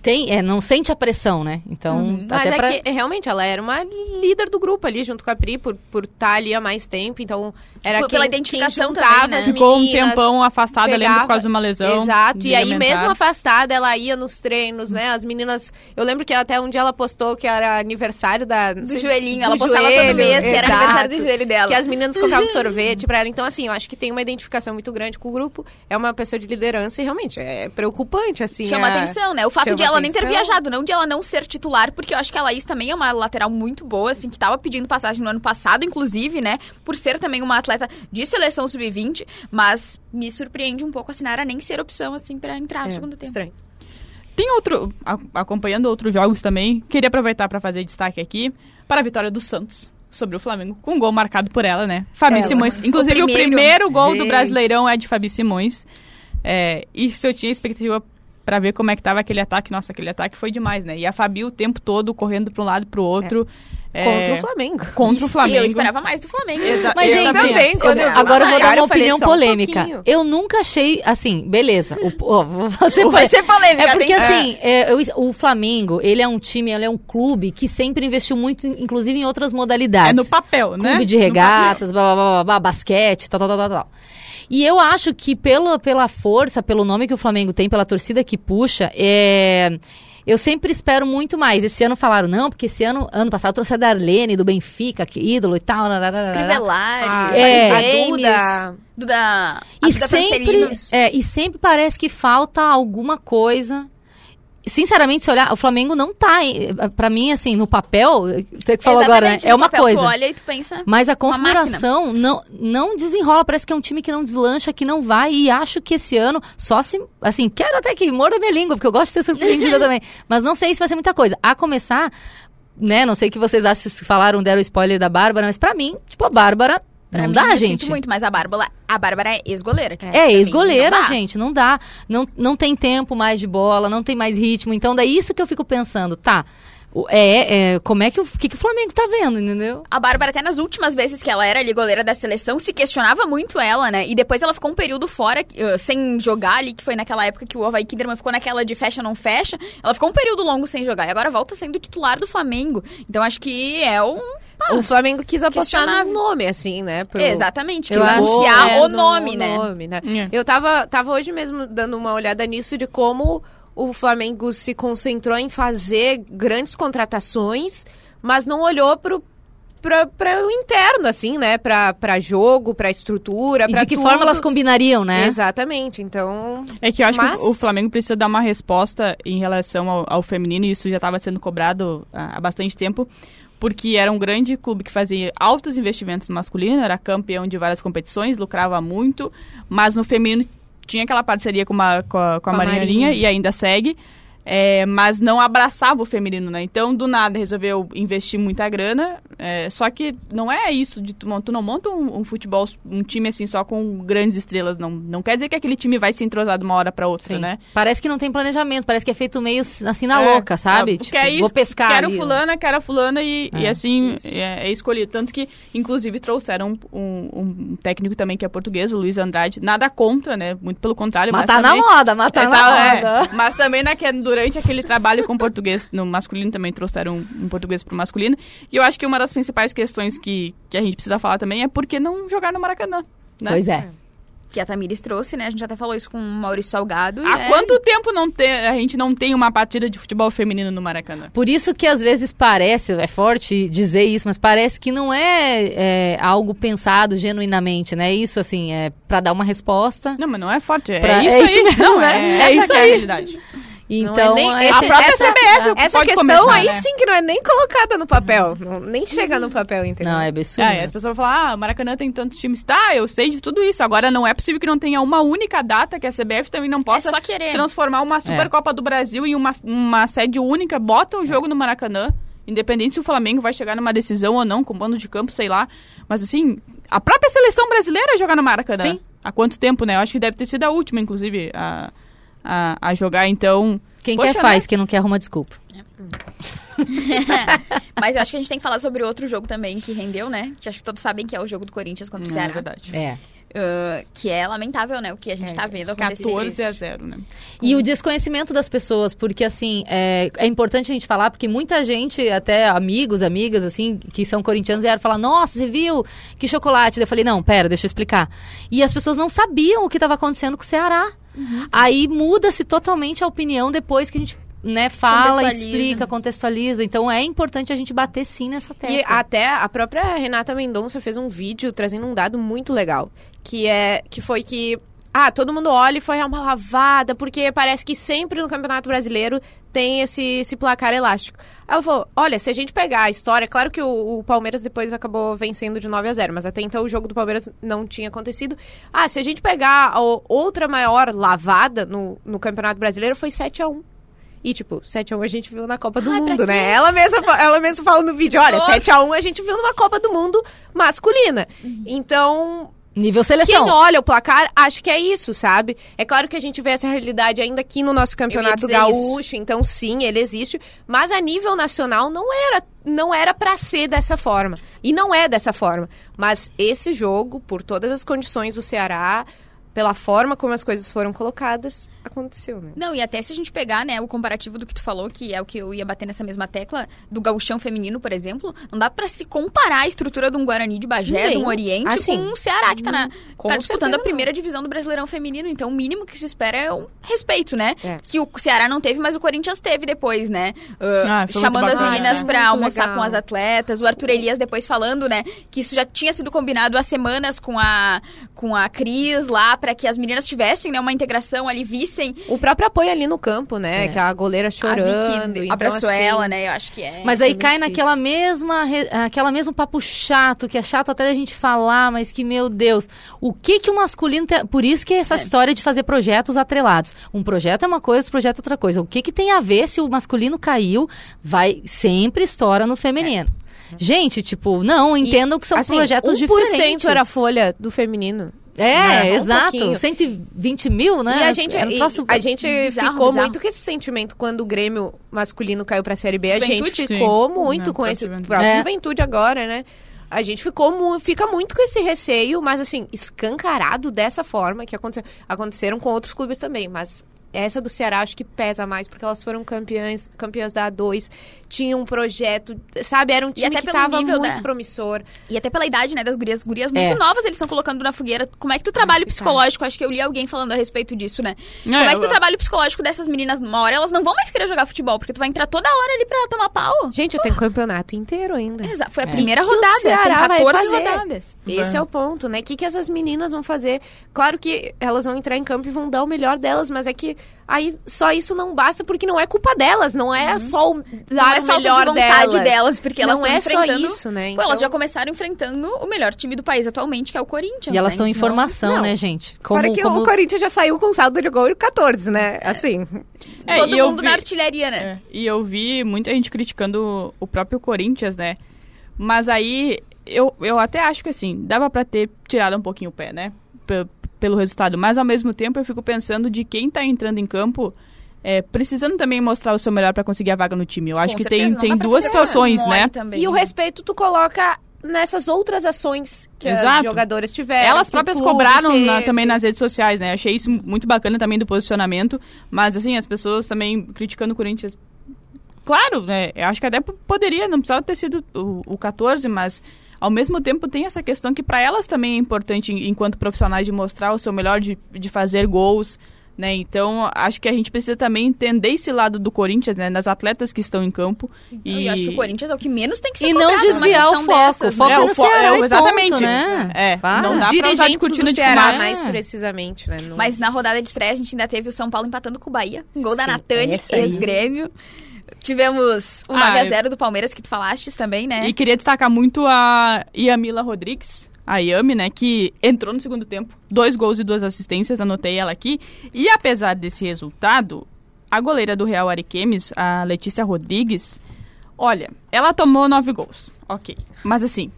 tem, é, não sente a pressão, né? Então, Mas até é pra... que é, realmente ela era uma líder do grupo ali, junto com a Pri, por por estar ali há mais tempo. Então, era quem, pela identificação quem juntava também, né? Ficou um tempão afastada, lembro, pegava- por causa de uma lesão. Exato, e aí mesmo afastada, ela ia nos treinos, né? As meninas. Eu lembro que até um dia ela postou que era aniversário da. Do sei, joelhinho, do ela postava todo joelho, mês, que era exato. aniversário do joelho dela. Que as meninas compravam sorvete pra ela. Então, assim, eu acho que tem uma identificação muito grande com o grupo. É uma pessoa de liderança e realmente é preocupante, assim. Chama a- atenção, né? O fato chama de ela nem ter atenção. viajado, não de ela não ser titular, porque eu acho que a Laís também é uma lateral muito boa, assim, que tava pedindo passagem no ano passado, inclusive, né? Por ser também uma atleta de seleção sub-20, mas me surpreende um pouco a Sinara nem ser opção, assim, pra entrar no É, segundo tempo. estranho. Tem outro, acompanhando outros jogos também, queria aproveitar para fazer destaque aqui para a vitória do Santos sobre o Flamengo, com um gol marcado por ela, né? Fabi Ela. Simões. O Inclusive, o primeiro. primeiro, gol do Gente. Brasileirão é de Fabi Simões. É, e se eu tinha expectativa para ver como é que tava aquele ataque, nossa, aquele ataque foi demais, né? E a Fabi o tempo todo correndo para um lado e pro outro. é, Contra o Flamengo. Contra Isso- o Flamengo. E eu esperava mais do Flamengo. Exa- Mas, eu gente, também, eu- quando eu- agora eu vou dar uma opinião um polêmica. pouquinho. eu nunca achei, assim, beleza. O, ó, vou fazer Vai ser polêmica, É porque, assim, é, eu- o Flamengo, ele é um time, ele é um clube que sempre investiu muito, in- inclusive em outras modalidades. É no papel, né? Clube de regatas, blá, blá, blá, blá, blá, basquete, tal, tal, tal, tal, tal. E eu acho que pela, pela força, pelo nome que o Flamengo tem, pela torcida que puxa, é... Eu sempre espero muito mais. Esse ano falaram, não, porque esse ano, ano passado, eu trouxe a Darlene do Benfica, que ídolo e tal. Crivellari, Ah, É. a Duda. Duda, a E Duda sempre, é, e sempre parece que falta alguma coisa. Sinceramente, se olhar, o Flamengo não tá, pra mim, assim, no papel, tem que falar agora, né? É uma papel, coisa. Tu olha e tu pensa... Mas a configuração não, não desenrola. Parece que é um time que não deslancha, que não vai. E acho que esse ano, só se. Assim, quero até que morda minha língua, porque eu gosto de ser surpreendida também. Mas não sei se vai ser muita coisa. A começar, né? Não sei o que vocês acham, se falaram, deram spoiler da Bárbara, mas pra mim, tipo, a Bárbara. Pra não mim, dá, eu gente. sinto muito, mas a Bárbara, a Bárbara é ex-goleira. É, ex-goleira, gente, não dá. Não, não tem tempo mais de bola, não tem mais ritmo. Então, daí isso que eu fico pensando, tá? O- É, é como é que o que, que o Flamengo tá vendo, entendeu? A Bárbara, até nas últimas vezes que ela era ali goleira da seleção, se questionava muito ela, né? E depois ela ficou um período fora, uh, sem jogar ali, que foi naquela época que o Havaí Kinderman ficou naquela de fecha não fecha. Ela ficou um período longo sem jogar. E agora volta sendo titular do Flamengo. Então acho que é um. o Flamengo quis apostar no nome, assim, né? pro- Exatamente, quis anunciar é, o no- nome, né? nome, né? É. Eu tava, tava hoje mesmo dando uma olhada nisso de como o Flamengo se concentrou em fazer grandes contratações, mas não olhou pro para o interno, assim, né? Pra jogo, pra estrutura, E de que tudo. forma elas combinariam, né? Exatamente, então... É que eu acho Mas- que o Flamengo precisa dar uma resposta em relação ao, ao feminino, e isso já estava sendo cobrado há, há bastante tempo, porque era um grande clube que fazia altos investimentos no masculino, era campeão de várias competições, lucrava muito, mas no feminino tinha aquela parceria com, uma, com a, com a Com a Marinha e ainda segue. É, mas não abraçava o feminino, né? Então, do nada, resolveu investir muita grana. é, só que não é isso de tu, tu não monta um, um futebol, um time assim só com grandes estrelas. Não, não quer dizer que aquele time vai se entrosar de uma hora para outra, Sim. né? Parece que não tem planejamento, parece que é feito meio assim na É, louca, sabe? é, tipo, é isso, vou pescar Quero ali. fulana, quero a fulana e, e É, assim é, é escolhido. Tanto que, inclusive, trouxeram um, um técnico também que é português, o Luiz Andrade. Nada contra, né? Muito pelo contrário. Mas Mas, tá na moda, mas tá na tá, é. moda. Mas também naque- durante aquele trabalho com português, no masculino também trouxeram um, português pro masculino. E eu acho que uma das principais questões que, que a gente precisa falar também é por que não jogar no Maracanã. Né? Pois é. Que a Tamires trouxe, né? A gente até falou isso com o Maurício Salgado. Há é- quanto tempo não tem, a gente não tem uma partida de futebol feminino no Maracanã? Por isso que às vezes parece, é forte dizer isso, mas parece que não é, é, algo pensado genuinamente, né? Isso, assim, é pra dar uma resposta. Não, mas não é forte. É, Pra- isso, é isso aí. mesmo, não, né? é, É essa isso que é a aí. realidade. Então, nem- é- esse- a própria essa- CBF Essa pode questão começar, aí né? sim que não é nem colocada no papel. Não- nem chega no papel, entendeu? não, é absurdo. As pessoas vão falar, ah, o Maracanã tem tantos times. Tá, eu sei de tudo isso. Agora não é possível que não tenha uma única data que a CBF também não É possa só querer. transformar uma Supercopa do Brasil em uma, uma sede única. Bota o jogo no Maracanã. Independente se o Flamengo vai chegar numa decisão ou não, com bando de campo, sei lá. Mas assim, a própria seleção brasileira jogar no Maracanã. Sim. Há quanto tempo, né? Eu acho que deve ter sido a última, inclusive, a, a, a jogar. Então, Quem Poxa, quer faz, quem não quer arruma desculpa. Mas eu acho que a gente tem que falar sobre outro jogo também que rendeu, né? Que acho que todos sabem que é o jogo do Corinthians contra o não é Ceará. verdade. É. Ah, que é lamentável, né? O que a gente tá vendo acontecer. 14 a 0, né? E o desconhecimento das pessoas, porque assim, é, é importante a gente falar, porque muita gente, até amigos, amigas, assim, que são corintianos, vieram falar, nossa, você viu que chocolate? Eu falei, não, pera, deixa eu explicar. E as pessoas não sabiam o que estava acontecendo com o Ceará. Aí muda-se totalmente a opinião depois que a gente né, fala, Contextualiza. explica, contextualiza. Então é importante a gente bater sim nessa tecla. E até a própria Renata Mendonça fez um vídeo trazendo um dado muito legal, que é que foi que ah, todo mundo olha e foi uma lavada, porque parece que sempre no Campeonato Brasileiro tem esse, esse placar elástico. Ela falou: olha, se a gente pegar a história, claro que o, o Palmeiras depois acabou vencendo de 9 a 0, mas até então o jogo do Palmeiras não tinha acontecido. Ah, se a gente pegar a outra maior lavada no, no Campeonato Brasileiro, foi 7 a 1 e, tipo, 7x1 a gente viu na Copa do Ai, Mundo, né? Ela mesma, ela mesma fala no vídeo, olha, Oh. 7x1 a gente viu numa Copa do Mundo masculina. Então, Nível seleção. quem olha o placar, acha que é isso, sabe? É claro que a gente vê essa realidade ainda aqui no nosso campeonato gaúcho, então sim, ele existe, mas a nível nacional não era não era para ser dessa forma. E não é dessa forma. Mas esse jogo, por todas as condições do Ceará, pela forma como as coisas foram colocadas, aconteceu, né? Não, e até se a gente pegar, né, o comparativo do que tu falou, que é o que eu ia bater nessa mesma tecla, do gauchão feminino, por exemplo, não dá pra se comparar a estrutura de um Guarani de Bagé, Nem. de um Oriente, Assim, com um Ceará, que tá, na, com tá disputando a primeira divisão do Brasileirão Feminino. Então, o mínimo que se espera é um respeito, né? É. Que o Ceará não teve, mas o Corinthians teve depois, né? Ah, Uh, foi muito chamando as meninas né? pra Muito almoçar legal. com as atletas. O Arthur Elias depois falando, né, que isso já tinha sido combinado há semanas com a, com a Cris lá, pra que as meninas tivessem, né, uma integração ali, vissem saíssem. O próprio apoio ali no campo, né? É. Que a goleira A chorando. Vicky então, abraçou assim, ela, né? Eu acho que é. Mas aí muito cai difícil. naquela mesma, aquela mesmo papo chato, que é chato até a gente falar, mas que, meu Deus, o que que o masculino tem... Por isso que é essa história de fazer projetos atrelados. Um projeto é uma coisa, outro projeto é outra coisa. O que que tem a ver se o masculino caiu, vai sempre estoura no feminino. Gente, tipo, não, entendam que são Assim, projetos 1% diferentes. era a folha do feminino. É, um exato. pouquinho. 120 mil, né? E a gente, Era um e troço- a gente bizarro, ficou bizarro. muito com esse sentimento quando o Grêmio masculino caiu pra Série B. A Juventude? gente ficou Sim. muito Não, com esse. Juventude. Própria É. juventude agora, né? A gente ficou fica muito com esse receio, mas assim, escancarado dessa forma que aconteceu. Aconteceram com outros clubes também, mas essa do Ceará acho que pesa mais, porque elas foram campeãs, campeãs da A2, tinham um projeto, sabe? Era um time até que pelo tava nível, muito né? promissor. E até pela idade, né, das gurias. Gurias muito É. novas eles estão colocando na fogueira. Como é que tu trabalha o psicológico? Acho que eu li alguém falando a respeito disso, né? Como é que tu eu- trabalha o psicológico dessas meninas numa hora? Elas não vão mais querer jogar futebol, porque tu vai entrar toda hora ali pra tomar pau. Gente, eu tenho campeonato inteiro ainda. Exato. Foi a É. primeira Que que o rodada. Tem Ceará vai 14 fazer? rodadas. Esse Vai. é o ponto, né? O que, que essas meninas vão fazer? Claro que elas vão entrar em campo e vão dar o melhor delas, mas é que aí só isso não basta porque não é culpa delas, não é só o Não dar é o falta melhor de vontade delas. delas, porque elas não estão é só enfrentando... isso, né? Pô, elas já Então- começaram enfrentando o melhor time do país atualmente, que é o Corinthians. E elas né? estão em Então, formação, não. né, gente? Como, Fora que como... o Corinthians já saiu com saldo de gol de 14, né? Assim. É, Todo e eu mundo vi- na artilharia, né? É, e eu vi muita gente criticando o próprio Corinthians, né? Mas aí eu, eu até acho que assim, dava pra ter tirado um pouquinho o pé, né? Pe- pelo resultado. Mas ao mesmo tempo eu fico pensando de quem tá entrando em campo. é, precisando também mostrar o seu melhor pra conseguir a vaga no time. Eu acho Com que certeza, tem, tem duas situações, né? também. E o respeito tu coloca nessas outras ações que as Exato. jogadoras tiveram. Elas próprias cobraram na- também nas redes sociais, né? Achei isso muito bacana também do posicionamento. Mas, assim, as pessoas também criticando o Corinthians. Claro, né? Eu acho que até poderia, não precisava ter sido o, o 14, mas ao mesmo tempo tem essa questão que para elas também é importante, en- enquanto profissionais, de mostrar o seu melhor, de, de fazer gols. Né? Então, acho que a gente precisa também entender esse lado do Corinthians, né? nas atletas que estão em campo. E... Eu acho que o Corinthians é o que menos tem que ser E não desviar o foco. dessas, O foco né? é o no fo- Ceará é, e exatamente. ponto, né? É, Fala. não Os dá pra usar de dirigentes cortina de Ceará, fumaça. mais É. precisamente, né? No- Mas na rodada de estreia a gente ainda teve o São Paulo empatando com o Bahia. Gol da Sim, Natane, essa aí. ex-grêmio. Tivemos o Ah, 9x0 do Palmeiras, que tu falaste também, né? E queria destacar muito a Yamila Rodrigues, a Yami, né, que entrou no segundo tempo, dois gols e duas assistências, anotei ela aqui. E apesar desse resultado, a goleira do Real Ariquemes, a Letícia Rodrigues, olha, ela tomou nove gols, ok. Mas assim,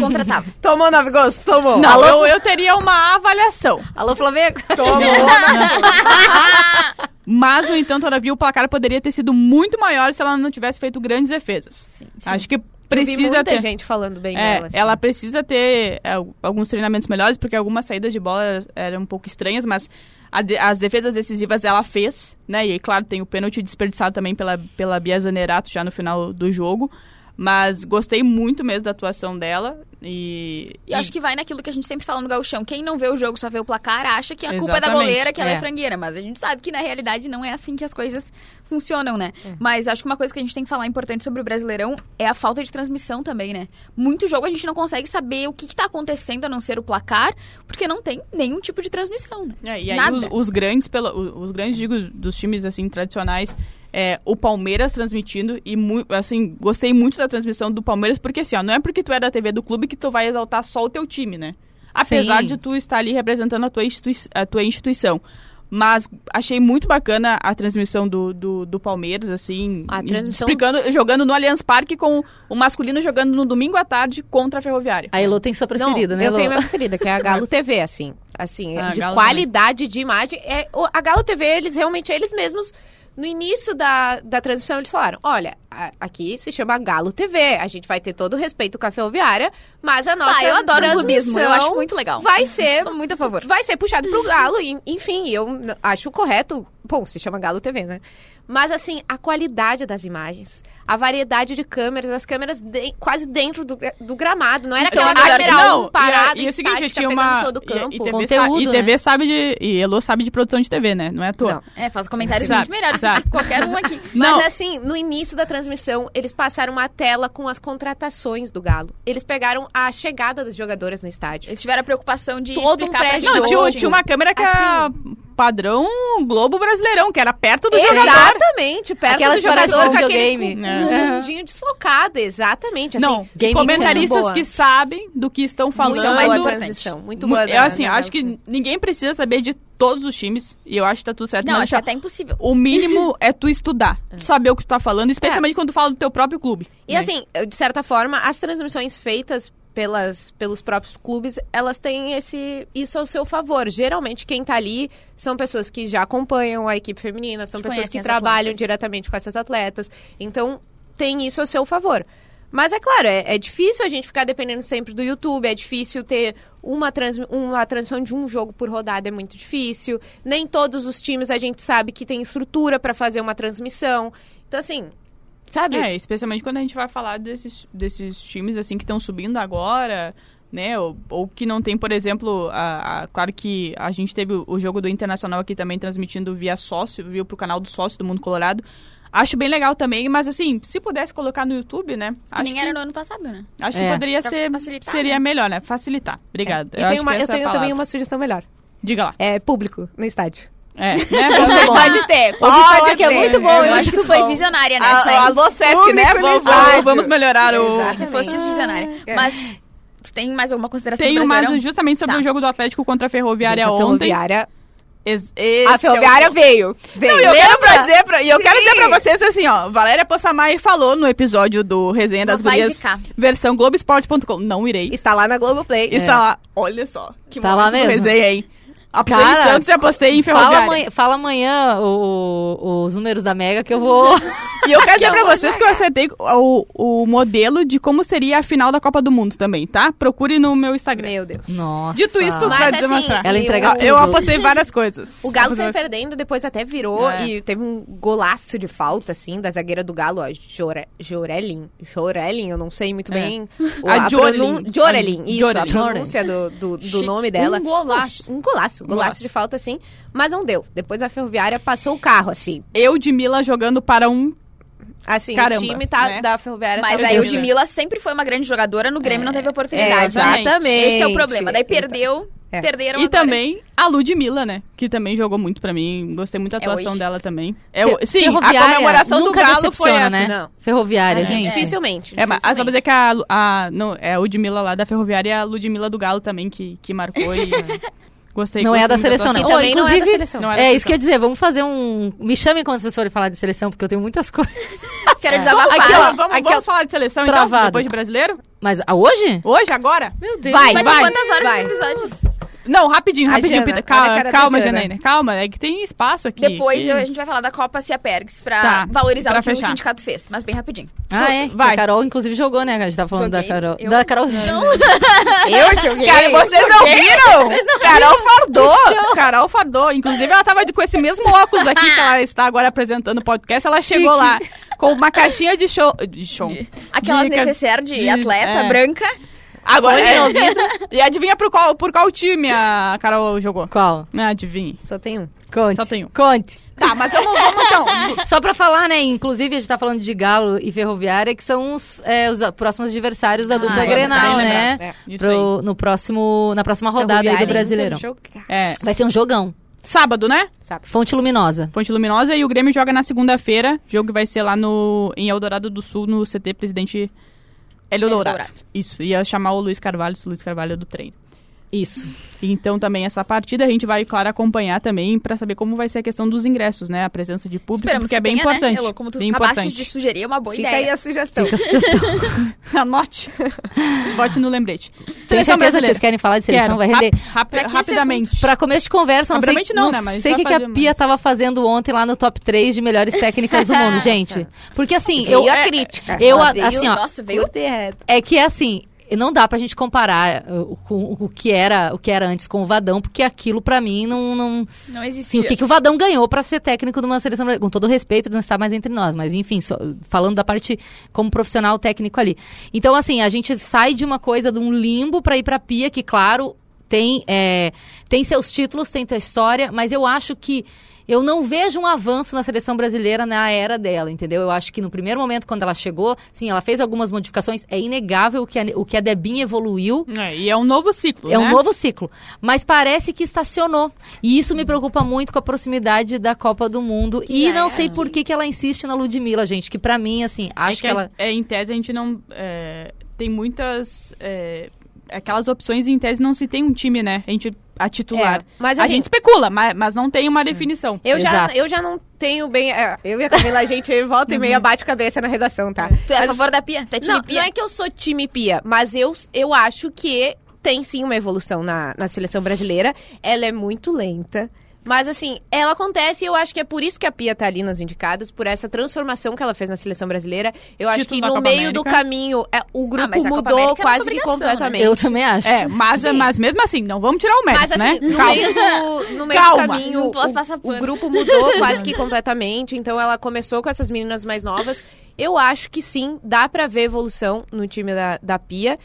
Contratava. Tomou nove gols, tomou. não, eu, eu teria uma avaliação. Alô, Flamengo? Tomou. Mas, no entanto, todavia, o placar poderia ter sido muito maior se ela não tivesse feito grandes defesas. Sim, Acho que Eu vi precisa muita ter... gente falando bem É, dela. assim. ela precisa ter é, alguns treinamentos melhores, porque algumas saídas de bola eram- um pouco estranhas, mas de- as defesas decisivas ela fez, né? E aí, claro, tem o pênalti desperdiçado também pela, pela Bia Zanerato já no final do jogo. Mas gostei muito mesmo da atuação dela. E, E acho que vai naquilo que a gente sempre fala no gauchão. Quem não vê o jogo, só vê o placar, acha que a culpa é da goleira, que ela é. é. frangueira. Mas a gente sabe que na realidade não é assim que as coisas funcionam, né? Mas acho que uma coisa que a gente tem que falar importante sobre o Brasileirão é a falta de transmissão também, né? Muito jogo a gente não consegue saber o que, que tá acontecendo a não ser o placar, porque não tem nenhum tipo de transmissão, né? É, e aí os, os grandes, pela, o- os grandes, digo, dos times, assim, tradicionais, é, o Palmeiras transmitindo e, assim, gostei muito da transmissão do Palmeiras, porque, assim, ó, não é porque tu é da TV do clube que tu vai exaltar só o teu time, né? Apesar Sim. de tu estar ali representando a tua, a tua instituição. Mas achei muito bacana a transmissão do, do, do Palmeiras, assim, A transmissão- explicando, jogando no Allianz Parque com o masculino jogando no domingo à tarde contra a Ferroviária. A Elo tem sua preferida, não, né, Eu Elô? tenho a minha preferida, que é a Galo TV, assim. Assim, Ah, de Galo qualidade de imagem. É, a Galo TV, eles realmente, eles mesmos, no início da, da transmissão, eles falaram: olha, a- aqui se chama Galo TV. A gente vai ter todo o respeito com a Ferroviária, mas a nossa. ah, eu adoro o clubismo, eu acho transmissão muito legal. Vai ser. Sou muito a favor. Vai ser puxado pro Galo, e, enfim, eu acho correto. Bom, se chama Galo TV, né? Mas, assim, a qualidade das imagens, a variedade de câmeras, as câmeras de- quase dentro do, do gramado. Não era Então aquela é câmera Não, um parada, e, e, é o seguinte, estática, tinha uma todo o campo. E, e TV, Conteúdo, sa- e né? TV sabe de e Elo sabe de produção de TV, né? Não é à toa. Não. É, faz comentários Sabe, muito melhores sabe. do que qualquer um aqui. Mas Não. assim, no início da transmissão, eles passaram uma tela com as contratações do Galo. Eles pegaram a chegada das jogadoras no estádio. Eles tiveram a preocupação de Todo um pré-jogo. gente. Não, tinha, tinha uma câmera que a Assim. Padrão Globo Brasileirão, que era perto do jogador. Exatamente, perto Aquela do jogador com aquele com- É. com um fundinho desfocado, exatamente. Assim, Não, Gaming comentaristas que sabem do que estão falando. muito mais boa a transmissão, muito Mu- boa. Eu, assim, da- acho que ninguém precisa saber de todos os times. E eu acho que tá tudo certo. Não, mas acho é até impossível. o mínimo é tu estudar. Tu saber o que tu tá falando, especialmente quando tu fala do teu próprio clube. E né? assim, de certa forma, as transmissões feitas pelas, pelos próprios clubes, elas têm esse isso ao seu favor. Geralmente, quem tá ali são pessoas que já acompanham a equipe feminina, são pessoas que trabalham atletas. diretamente com essas atletas. Então, tem isso ao seu favor. Mas é claro, é, é difícil a gente ficar dependendo sempre do YouTube, é difícil ter uma, transmi uma transmissão de um jogo por rodada, é muito difícil. Nem todos os times a gente sabe que tem estrutura para fazer uma transmissão. Então, assim, sabe? É, especialmente quando a gente vai falar desses, desses times assim que estão subindo agora, né? Ou, ou que não tem, por exemplo, a, a- claro que a gente teve o, o jogo do Internacional aqui também transmitindo via sócio, viu pro canal do sócio do Mundo Colorado. Acho bem legal também, mas assim, se pudesse colocar no YouTube, né? Que acho nem que, era no ano passado, né? acho que É. poderia Pra ser seria né? melhor, né? Facilitar. Obrigada. E eu uma- que eu é a tenho também uma sugestão melhor. Diga lá. É público no estádio. É, né? Você pode ter, falar que é muito bom, Eu eu acho que tu foi visionária Ah, nessa, hein? alô, Sesc, né? Vamos, melhorar o... Exatamente. Foste visionária. É. Mas, tu tem mais alguma consideração Tenho mais justamente sobre Tá. o jogo do Atlético contra a Ferroviária Gente, a ontem. Ferroviária, Ex- a é o Ferroviária ponto. veio. veio. Não, eu quero pra dizer, pra, e eu Sim. quero dizer pra vocês assim, ó, Valéria Possamay falou no episódio do Resenha das Não Gurias, versão Globoesporte.com, não irei, Está lá na Globoplay. está lá, olha só, que Tá lá mesmo. resenha, hein. Apostei Cara, em Santos e apostei em Fala Ferroviária. amanhã, fala amanhã o- os números da Mega que eu vou. E eu quero dizer eu pra vocês que eu acertei o, o modelo de como seria a final da Copa do Mundo também, tá? Procure no meu Instagram. Meu Deus. Nossa. Dito isso, Mas, pra assim, demonstrar. Ela entrega tudo. Eu apostei várias coisas. O Galo saiu perdendo, depois até virou É. e teve um golaço de falta, assim, da zagueira do Galo, ó, Jore, Jorelin. Jorelin, eu não sei muito É. bem. o- A Jorelin. pronun- Jorelin, A isso, a Jorelin. pronúncia do, do, do nome dela. Um golaço. Um golaço, golaço golaço. de falta, assim. Mas não deu. Depois a Ferroviária passou o carro, assim. Eu de Mila jogando para um Assim, Caramba, o time tá, né? da Ferroviária Mas tá aí o? Ludmilla sempre foi uma grande jogadora, no Grêmio não teve oportunidade. exatamente. né? Esse é o problema. Daí Então, perdeu, É. perderam E agora. também a Ludmilla, né? Que também jogou muito pra mim. Gostei muito da É atuação hoje. dela também. É, sim, a Ferroviária comemoração do Galo foi essa. né? Não. Ferroviária, Assim, gente. dificilmente. É, mas ah, só dizer que a, a, não, é a Ludmilla lá da Ferroviária e a Ludmilla do Galo também que, que marcou e gostei. Não é a da gostei muito seleção, né? E Ô, também não é da inclusive, seleção. Não é da É isso seleção. que eu ia dizer. Vamos fazer um. Me chamem quando vocês forem falar de seleção, porque eu tenho muitas coisas. Quero Aqui, desabafar. ó, vamos, Aqui, ó, vamos falar de seleção então, travado. depois de brasileiro? Mas ah, hoje? Hoje, agora? Meu Deus. Vai, Vai, vai. quantas horas vai. episódios? Não, rapidinho, rapidinho, Jana, Pita. Calma, calma Jana. Janaína. Calma, é que tem espaço aqui. Depois que- eu- a gente vai falar da Copa Cia Pergs pra Tá, valorizar pra o que o fechar. sindicato fez. Mas bem rapidinho. Ah, é? Vai. A Carol, inclusive, jogou, né? A gente tá falando Joguei. da Carol. Eu- Da Carol. Eu joguei. Cara, vocês não viram? Carol fardou. Carol fardou. Inclusive, ela tava com esse mesmo óculos aqui que ela está agora apresentando o podcast. Ela chegou lá com uma caixinha de show. De show. Aquelas De- necessaire de, de- atleta é. branca. Agora é. E adivinha por qual, por qual time a Carol jogou? Qual? Não, adivinhe. Só tem um. Conte. Só tem um. Conte. Tá, mas vamos, vamos então. Só pra falar, né? Inclusive, a gente tá falando de Galo e Ferroviária, que são os, é, os próximos adversários da dupla é Grenal, verdade, né? É. Isso Pro, no próximo, na próxima rodada aí do Ferroviária Brasileirão. É. Vai ser um jogão. Sábado, né? Sabe? Fonte Luminosa. Fonte Luminosa e o Grêmio joga na segunda-feira. Jogo que vai ser lá no, em Eldorado do Sul, no CT Presidente Hélio Dourado. Dourado. Isso, ia chamar o Luiz Carvalho, se o Luiz Carvalho é do treino. Isso. Então também essa partida a gente vai, claro, acompanhar também pra saber como vai ser a questão dos ingressos, né? A presença de público, Esperamos porque é que bem tenha, né, importante. Elô? Como tu bem acabaste importante. de sugerir, é uma boa Fica ideia. aí a sugestão. Fica a sugestão. Anote. Bote no lembrete. Tenho Seleção certeza que vocês querem falar de seleção, Quero. vai render. Rap- rap- que rapidamente. Pra começo de conversa, não sei, Obviamente não, né, mas sei o que, que a Pia mais. tava fazendo ontem lá no top 3 de melhores técnicas do mundo, gente. Porque assim, Veio eu, a crítica. eu, Ela a- veio assim, ó, Nossa, veio curta e reto. é que assim, não dá pra gente comparar uh, com o que era o que era antes com o Vadão, porque aquilo pra mim não, não Não Sim, existia. o que, que o Vadão ganhou pra ser técnico de uma seleção brasileira? Com todo respeito, não está mais entre nós, mas enfim, só- falando da parte como profissional técnico ali. Então, assim, a gente sai de uma coisa, de um limbo pra ir pra pia, que, claro, tem, é, tem seus títulos, tem sua história, mas eu acho que eu não vejo um avanço na seleção brasileira na era dela, entendeu? Eu acho que no primeiro momento, quando ela chegou, sim, ela fez algumas modificações, é inegável o que a, o que a Debinha evoluiu. É, e é um novo ciclo, É né? um novo ciclo. Mas parece que estacionou. E isso me preocupa muito com a proximidade da Copa do Mundo. E é. não sei por que, que ela insiste na Ludmilla, gente. Que pra mim, assim, É acho que, que, ela. é, em tese a gente não é, tem muitas é, aquelas opções em tese não se tem um time, né? A gente a titular. É, mas a assim- gente especula, mas, mas não tem uma definição. Eu já, eu já não tenho bem. é, eu e a Camila, a gente volta e meia bate cabeça na redação, tá? Tu é a Mas- favor da Pia? Tu é time Não, Pia? não é que eu sou time Pia, mas eu, eu acho que tem sim uma evolução na, na seleção brasileira. Ela é muito lenta. Mas assim, ela acontece e eu acho que é por isso que a Pia tá ali nas indicadas, por essa transformação que ela fez na seleção brasileira. Eu acho Título que no Copa meio do América. caminho, é, o grupo mas a Copa mudou é quase que né? completamente. Eu também acho. É, mas, Sim. mas mesmo assim, não vamos tirar o mérito, Mas assim, né? no Calma. meio do, no meio Calma. do caminho, o, o grupo mudou quase que completamente. Então ela começou com essas meninas mais novas. Eu acho que sim, dá pra ver evolução no time da, da Pia.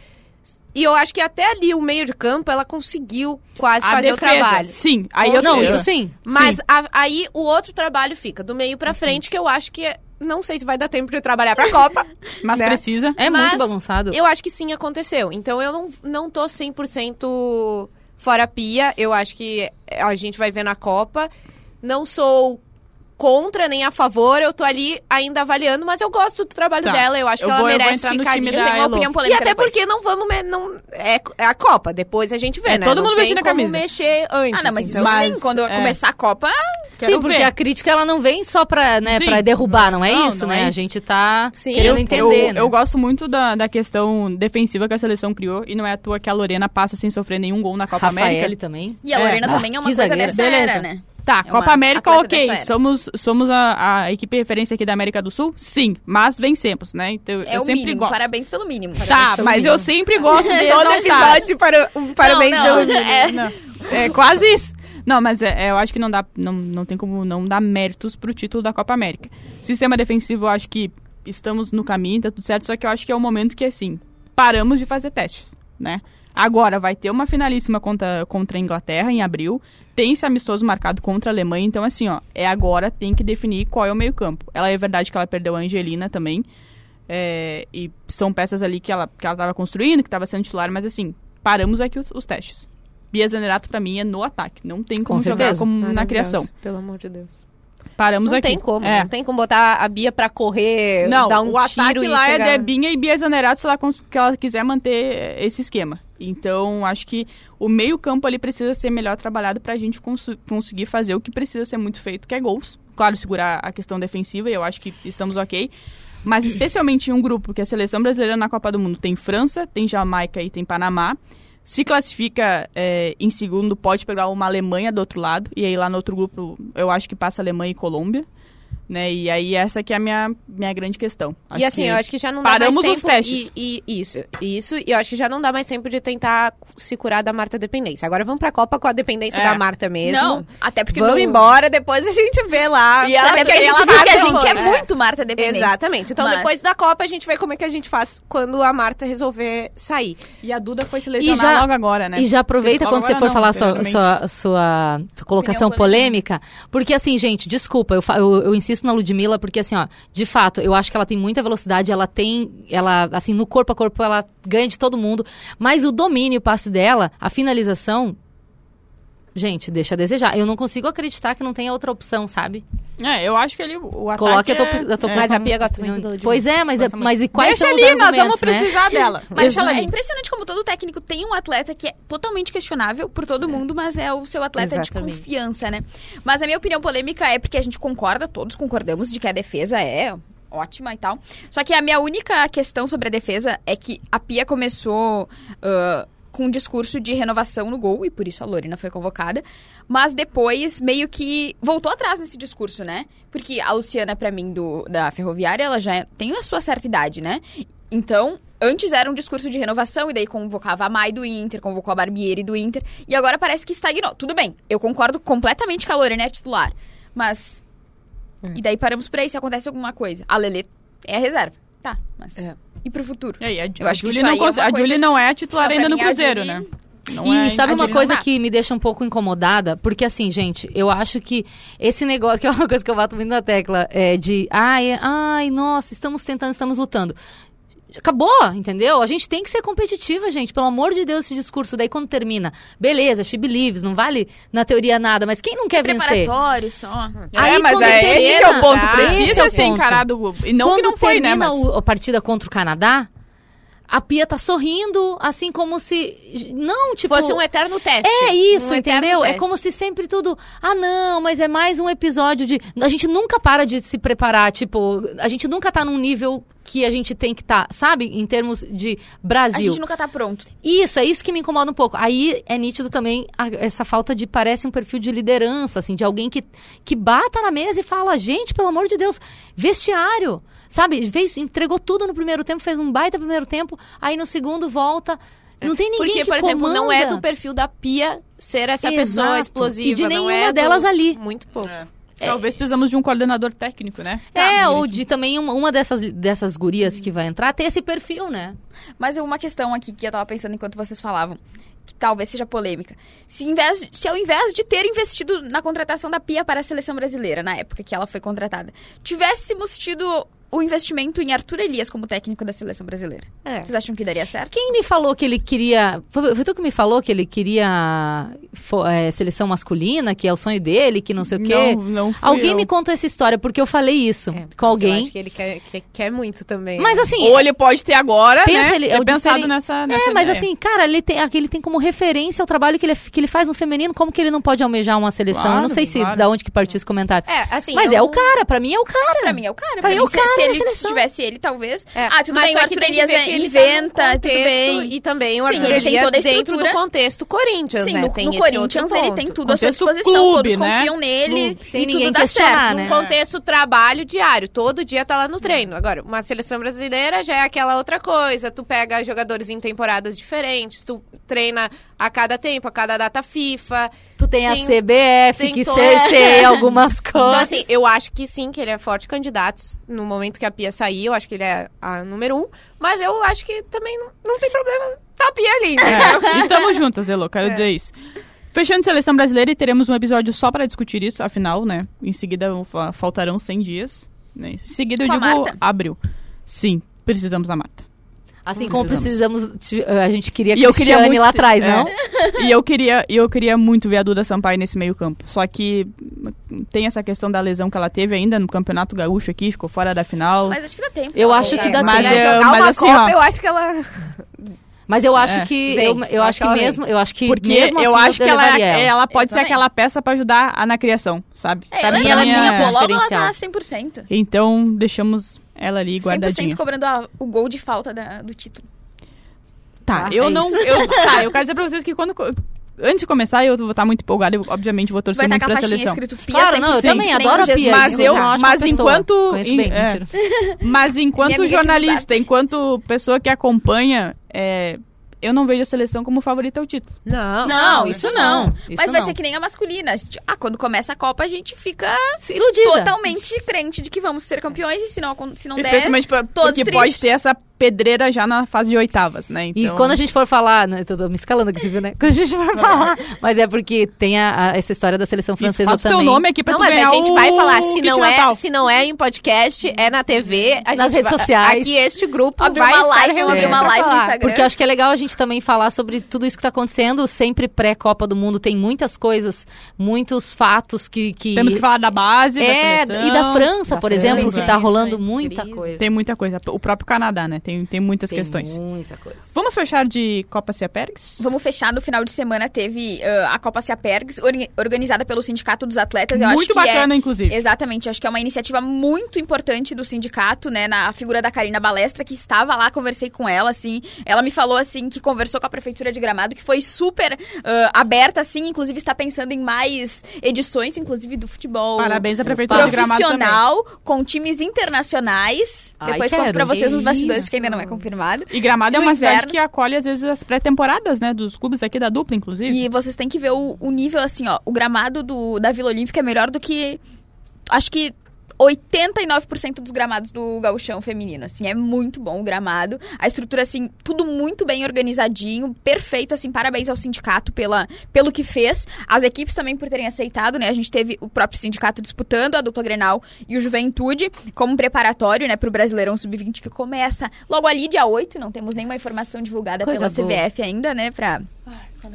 E eu acho que até ali, o meio de campo, ela conseguiu quase A fazer defesa, o trabalho. Sim, aí eu Não, isso sim. Mas Sim. a- aí o outro trabalho fica do meio pra frente, que eu acho que é- não sei se vai dar tempo de trabalhar pra Copa. Mas né? precisa. É Mas muito bagunçado. Eu acho que sim aconteceu. Então eu não, não tô 100% fora pia. Eu acho que a gente vai ver na Copa. Não sou contra nem a favor. Eu tô ali ainda avaliando, mas eu gosto do trabalho Tá. dela. Eu acho Eu que ela vou- merece ficar ali. Eu tenho uma opinião E polêmica até depois. porque não vamos. Não, é, é a Copa, depois a gente vê, É, né? todo não mundo vestindo a como camisa. mexer antes. Ah, não, mas então- isso Mas, sim, quando é. começar a Copa, Quero Sim, porque ver. a crítica ela não vem só pra, né, Sim. pra derrubar, não é Não, isso, não né? é A gente tá Sim. querendo Eu- entender, eu, né? eu gosto muito da, da questão defensiva que a seleção criou e não é à toa que a Lorena passa sem sofrer nenhum gol na Copa Rafael América. também. e a É. Lorena Ah, também é uma coisa dessa né? Tá, É Copa América, ok. Somos, somos a, a equipe referência aqui da América do Sul? Sim, mas vencemos, né? Então É eu sempre mínimo, gosto. parabéns pelo mínimo. Tá, Parabéns mas pelo eu sempre gosto de Todo exaltar. episódio para um parabéns Não, pelo não, mínimo. é- Não, é quase isso. Não, mas é, é, eu acho que não dá, não, não tem como não dar méritos pro título da Copa América. Sistema defensivo, eu acho que estamos no caminho, tá tudo certo, só que eu acho que é o momento que, assim, paramos de fazer testes, né? Agora vai ter uma finalíssima contra, contra a Inglaterra em abril, tem esse amistoso marcado contra a Alemanha, então assim, ó, é agora, tem que definir qual é o meio campo. Ela é verdade que ela perdeu a Angelina também, é, e são peças ali que ela, que ela tava construindo, que tava sendo titular, mas assim, paramos aqui os, os testes. Bia Zanerato, pra mim, é no ataque. Não tem como Com jogar como na Maravilhosa, criação. Pelo amor de Deus. Paramos Não aqui. tem como, É. não tem como botar a Bia pra correr, Não, dar um o ataque tiro e lá chegar... é Debinha e Bia Zanerato se ela, que ela quiser manter esse esquema. Então, acho que o meio campo ali precisa ser melhor trabalhado pra gente cons- conseguir fazer o que precisa ser muito feito, que é gols. Claro, segurar a questão defensiva, e eu acho que estamos ok. Mas especialmente em um grupo que a seleção brasileira na Copa do Mundo tem França, tem Jamaica e tem Panamá. Se classifica é, em segundo, pode pegar uma Alemanha do outro lado. E aí lá no outro grupo, eu acho que passa Alemanha e Colômbia. Né? E aí essa que é a minha, minha grande questão. e assim, que eu acho que já não dá paramos mais os tempo... testes. E, e- isso, isso. E eu acho que já não dá mais tempo de tentar se curar da Marta dependência. Agora vamos pra Copa com a dependência É. da Marta mesmo. Não, até porque Vamos no- embora, depois a gente vê lá. E ela como é Até que porque a gente ela viu que a gente é depois. muito Marta dependente. Exatamente. Então Mas- depois da Copa a gente vê como é que a gente faz quando a Marta resolver sair. E a Duda foi selecionar já- logo agora, né? E já aproveita quando você for não, falar sua, sua, sua, sua colocação polêmica. Porque, assim, gente, desculpa, eu, fa- eu, eu insisto na Ludmilla, porque, assim, ó, de fato, eu acho que ela tem muita velocidade, ela tem, ela, assim, no corpo a corpo, ela ganha de todo mundo. Mas o domínio, o passe dela, a finalização. Gente, deixa a desejar. Eu não consigo acreditar que não tenha outra opção, sabe? É, eu acho que ele, o ataque Coloque a tua, é- a tua é. Mas a. Pia gosta muito da Ludmilla. Pois é, mas, é, mas e quais Deixa são os ali, nós vamos né? precisar dela. Mas ela é impressionante como todo técnico tem um atleta que é totalmente questionável por todo mundo, mas é o seu atleta Exatamente. de confiança, né? Mas a minha opinião polêmica é porque a gente concorda, todos concordamos de que a defesa é ótima e tal. Só que a minha única questão sobre a defesa é que a Pia começou ah, com um discurso de renovação no gol, e por isso a Lorena foi convocada. Mas depois meio que voltou atrás nesse discurso, né? Porque a Luciana, pra mim, do, da Ferroviária, ela já tem a sua certa idade, né? Então, antes era um discurso de renovação, e daí convocava a Mai do Inter, convocou a Barbieri do Inter, e agora parece que estagnou. Tudo bem, eu concordo completamente que a Lorena é titular, mas. E daí paramos por aí se acontece alguma coisa. A Lelê é a reserva. Tá, mas. É. E pro futuro? E aí, a, Eu a acho que Julie isso não, é a Julie não é a titular ainda no Cruzeiro, Julie- né? Não E é sabe uma coisa que me deixa um pouco incomodada? Porque assim, gente, eu acho que esse negócio, que é uma coisa que eu bato muito na tecla, é de ai, ai, nossa, estamos tentando, estamos lutando. Acabou, entendeu? A gente tem que ser competitiva, gente. Pelo amor de Deus, esse discurso daí quando termina. Beleza, she believes, não vale na teoria nada, mas quem não quer vencer? Preparatório só. É, Aí, mas quando é esse termina- que é o ponto. Esse Precisa é o ser ponto. encarado. E não Quando que não foi, né? termina Mas... o- a partida contra o Canadá, a Pia tá sorrindo, assim como se. Não, tipo. Fosse um eterno teste. É isso, Um entendeu? É como se sempre tudo. Ah, não, mas é mais um episódio de. A gente nunca para de se preparar. Tipo, a gente nunca tá num nível que a gente tem que estar, sabe? Em termos de A Brasil. gente nunca tá pronto. Isso, é isso que me incomoda um pouco. Aí é nítido também a- essa falta de, parece um perfil de liderança, assim, de alguém que, que bata na mesa e fala, gente, pelo amor de Deus, vestiário, sabe? Fez, entregou tudo no primeiro tempo, fez um baita primeiro tempo, aí no segundo volta. Não tem ninguém Porque, que por exemplo, não é comanda. do perfil da Pia ser essa Exato. pessoa explosiva. E de não nenhuma é do- delas ali. Muito pouco. É. Talvez precisamos de um coordenador técnico, né? É, Tá, ou de também uma, uma dessas, dessas gurias que vai entrar ter esse perfil, né? Mas uma questão aqui que eu tava pensando enquanto vocês falavam, que talvez seja polêmica. Se, vez, se ao invés de ter investido na contratação da Pia para a seleção brasileira, na época que ela foi contratada, tivéssemos tido o investimento em Arthur Elias como técnico da seleção brasileira. É. Vocês acham que daria certo? Quem me falou que ele queria. Foi, foi tu que me falou que ele queria é, seleção masculina, que é o sonho dele, que não sei o quê? Não, não fui Alguém eu. me contou essa história, porque eu falei isso É, com mas Eu alguém. acho que ele quer, quer, quer muito também. Mas né? assim. Ou ele pode ter agora, Pensa, né? ele- é o pensado diferen- nessa, nessa É, mas ideia. assim, cara, ele tem, ele tem como referência o trabalho que ele, que ele faz no feminino, como que ele não pode almejar uma seleção? eu não Claro, sei se claro. da onde que partiu esse comentário. É, assim. mas eu é o cara, pra mim é o cara. Pra mim é o cara. Pra Pra mim é o se, cara se ele se tivesse ele, talvez. É, Ah, tudo mas bem, o Arthur Elias ver é- tá inventa, tudo contexto, bem. E também o Sim, Arthur ele tem Elias toda a dentro estrutura. do contexto Corinthians, Sim, né? no, tem no Corinthians ele tem tudo à sua Contexto disposição, clube, todos né? confiam nele Sem e ninguém tudo dá questionar, certo. né? Num contexto trabalho diário, todo dia tá lá no treino. Agora, uma seleção brasileira já é aquela outra coisa. Tu pega jogadores em temporadas diferentes, tu treina a cada tempo, a cada data FIFA. Tu tem, a Tem- CBF, tem que cerceia algumas coisas. Então, assim, eu acho que sim, que ele é forte candidato no momento que a Pia sair. Eu acho que ele é a número um. Mas eu acho que também não, não tem problema tá a Pia ali, entendeu? É, estamos juntas, Elo, quero É. dizer isso. Fechando seleção brasileira e teremos um episódio só para discutir isso, afinal, né? Em seguida fa- faltarão 100 dias. Né? Em seguida eu Com a digo Marta? abril. Sim, precisamos da Marta. Assim como Precisamos. precisamos, a gente queria E eu queria muito lá atrás, é. não? E eu queria, e eu queria muito ver a Duda Sampaio nesse meio campo. Só que tem essa questão da lesão que ela teve ainda no Campeonato Gaúcho aqui, ficou fora da final. Mas acho que dá tempo. Eu Ela acho que dá Mas tempo. é- jogar mas uma assim, Copa, ó. eu acho que ela... Mas eu acho É. que Vem, eu, eu acho que ela mesmo, eu acho que Porque mesmo assim eu acho que ela, ela. ela pode Eu ser também. aquela peça pra ajudar a na criação, sabe? É, Pra ela, mim, ela a minha- vinha, pô, logo ela tá 100%. Então, deixamos ela ali 100% guardadinha. cobrando a- o gol de falta da- do título. Tá, Ah, eu é não. Eu, tá, eu quero dizer pra vocês que quando. Antes de começar, eu vou estar muito empolgada, eu, obviamente vou torcer muito com a pra seleção. escrito Pia Claro, não, eu 100%, também adoro a. Pia. Mas eu- é mas enquanto- bem, é. Mas enquanto no jornalista, enquanto pessoa que acompanha, é, eu não vejo a seleção como favorita ao título. Não. Não, isso não. Isso Mas vai não. ser que nem a masculina. A gente- Ah, quando começa a Copa, a gente fica Iludida. totalmente crente de que vamos ser campeões e se não, se não der... Especialmente pra, todos porque tristes. pode ter essa pedreira já na fase de oitavas, né? E Então, quando a gente for falar, né, eu tô me escalando aqui, você viu, né? Quando a gente for falar, mas é porque tem a- a- essa história da seleção Isso, francesa faz o teu também. nome aqui pra Não, tu mas ganhar a gente vai o falar, se não, é, se não é em podcast, é na TV. A Nas gente redes vai- sociais. Aqui este grupo Abrir vai uma live, abrir uma pra live no falar. Instagram. Porque eu acho que é legal a gente também falar sobre tudo isso que tá acontecendo, sempre pré-Copa do Mundo, tem muitas coisas, muitos fatos que... que... Temos que falar da base, da É, seleção. e da França, Da por França, exemplo, que tá isso, rolando né? muita Crise. coisa. Tem muita coisa. O próprio Canadá, né? Tem, tem muitas Tem questões. muita coisa. Vamos fechar de Copa Ciapergs? Vamos fechar no final de semana teve ah, a Copa Ciapergs, orga- organizada pelo Sindicato dos Atletas. Eu acho Muito é- bacana, inclusive. Exatamente, acho que é uma iniciativa muito importante do sindicato, né? Na figura da Karina Balestra, que estava lá, conversei com ela, assim. Ela me falou, assim, que conversou com a Prefeitura de Gramado, que foi super ah, aberta, assim, inclusive está pensando em mais edições, inclusive do futebol. Parabéns à Prefeitura de Gramado também. Profissional, com times internacionais. Ai, Depois quero. conto pra vocês Que nos bastidores. Que ainda não é confirmado. E Gramado é uma cidade inverno. que acolhe, às vezes, as pré-temporadas, né? Dos clubes aqui da dupla, inclusive. E vocês têm que ver o, o nível, assim, ó. O gramado do, da Vila Olímpica é melhor do que. Acho que 89% dos gramados do gauchão feminino, assim, é muito bom o gramado. A estrutura, assim, tudo muito bem organizadinho, perfeito, assim, parabéns ao sindicato pela, pelo que fez. As equipes também por terem aceitado, né? A gente teve o próprio sindicato disputando a dupla Grenal e o Juventude como preparatório, né, pro Brasileirão Sub-20 que começa logo ali dia 8, não temos nenhuma informação divulgada Coisa pela boa. CBF ainda, né, pra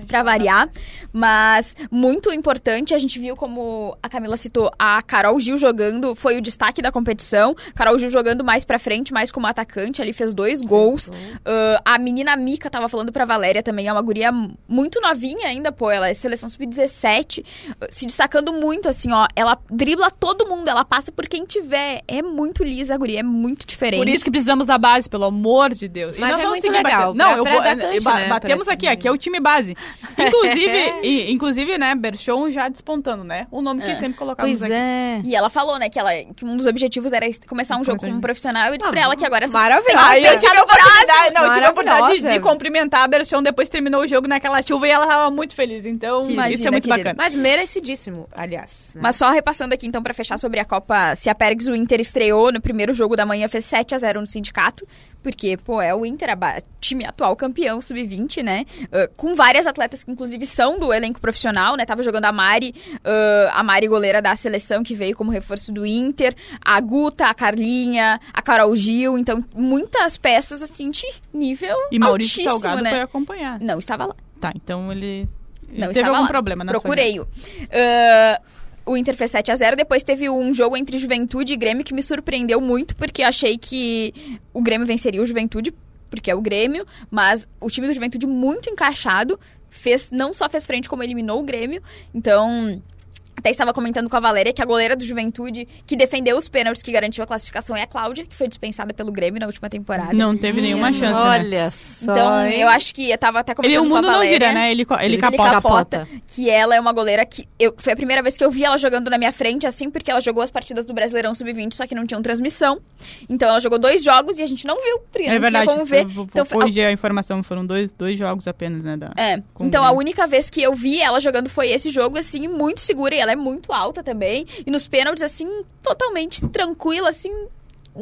Pra variar, mas muito importante, a gente viu como a Camila citou, a Carol Gil jogando, foi o destaque da competição. Carol Gil jogando mais pra frente, mais como atacante, ali fez dois gols. Ah, a menina Mica tava falando pra Valéria também, é uma guria muito novinha ainda, pô, ela é seleção sub-17, ah, se destacando muito, assim, ó, ela dribla todo mundo, ela passa por quem tiver, é muito lisa a guria, é muito diferente. Por isso que precisamos da base, pelo amor de Deus. Mas é muito legal, batendo. Não, eu vou. ba- né, batemos aqui, aqui é o time base. Inclusive, e- inclusive, né, Berchon já despontando, né? O nome que É. sempre colocamos Pois aqui. é. E ela falou, né, que, ela, que um dos objetivos era começar um jogo como de- profissional. Eu disse Ah, pra ela que agora só maravilhosa. que Aí eu tive a oportunidade, não, eu tive a oportunidade de, de cumprimentar a Berchon, depois terminou o jogo naquela chuva e ela tava muito feliz. Então, isso Imagina, é muito querida. bacana. Mas merecidíssimo, aliás. né? Mas só repassando aqui, então, pra fechar sobre a Copa Ciapergs, o Inter estreou no primeiro jogo da manhã, fez 7 a 0 no sindicato, porque, pô, é o Inter, time atual campeão sub-20, né? Ah, com várias atletas que, inclusive, são do elenco profissional, né? Tava jogando a Mari, ah, a Mari goleira da seleção, que veio como reforço do Inter, a Guta, a Carlinha, a Carol Gil, então, muitas peças, assim, de nível E Maurício altíssimo, Salgado né? foi acompanhar. Não estava lá. Tá, então ele. ele Não teve algum lá. problema na sua Procurei-o. Ah, o Inter fez 7 a 0 Depois teve um jogo entre Juventude e Grêmio que me surpreendeu muito, porque achei que o Grêmio venceria o Juventude, porque é o Grêmio, mas o time do Juventude muito encaixado. Fez, não só fez frente, como eliminou o Grêmio. Então. Até estava comentando com a Valéria que a goleira do Juventude, que defendeu os pênaltis que garantiu a classificação, é a Cláudia, que foi dispensada pelo Grêmio na última temporada. Não teve nenhuma chance. né? Olha só. Então, hein? eu acho que eu tava até comentando Ele, o com a mundo não Valéria, gira, né? Ele, ele Ele capota. capota. Que ela é uma goleira que. Eu, foi a primeira vez que eu vi ela jogando na minha frente, assim, porque ela jogou as partidas do Brasileirão Sub-20, só que não tinham transmissão. Então ela jogou dois jogos e a gente não viu, porque É não verdade. tinha como ver. vou, Então, foi- corrigir a informação. Foram dois, dois jogos apenas, né? Da... É. Com Então o a única vez que eu vi ela jogando foi esse jogo, assim, muito segura. E ela é muito alta também. E nos pênaltis, assim, totalmente tranquila, assim.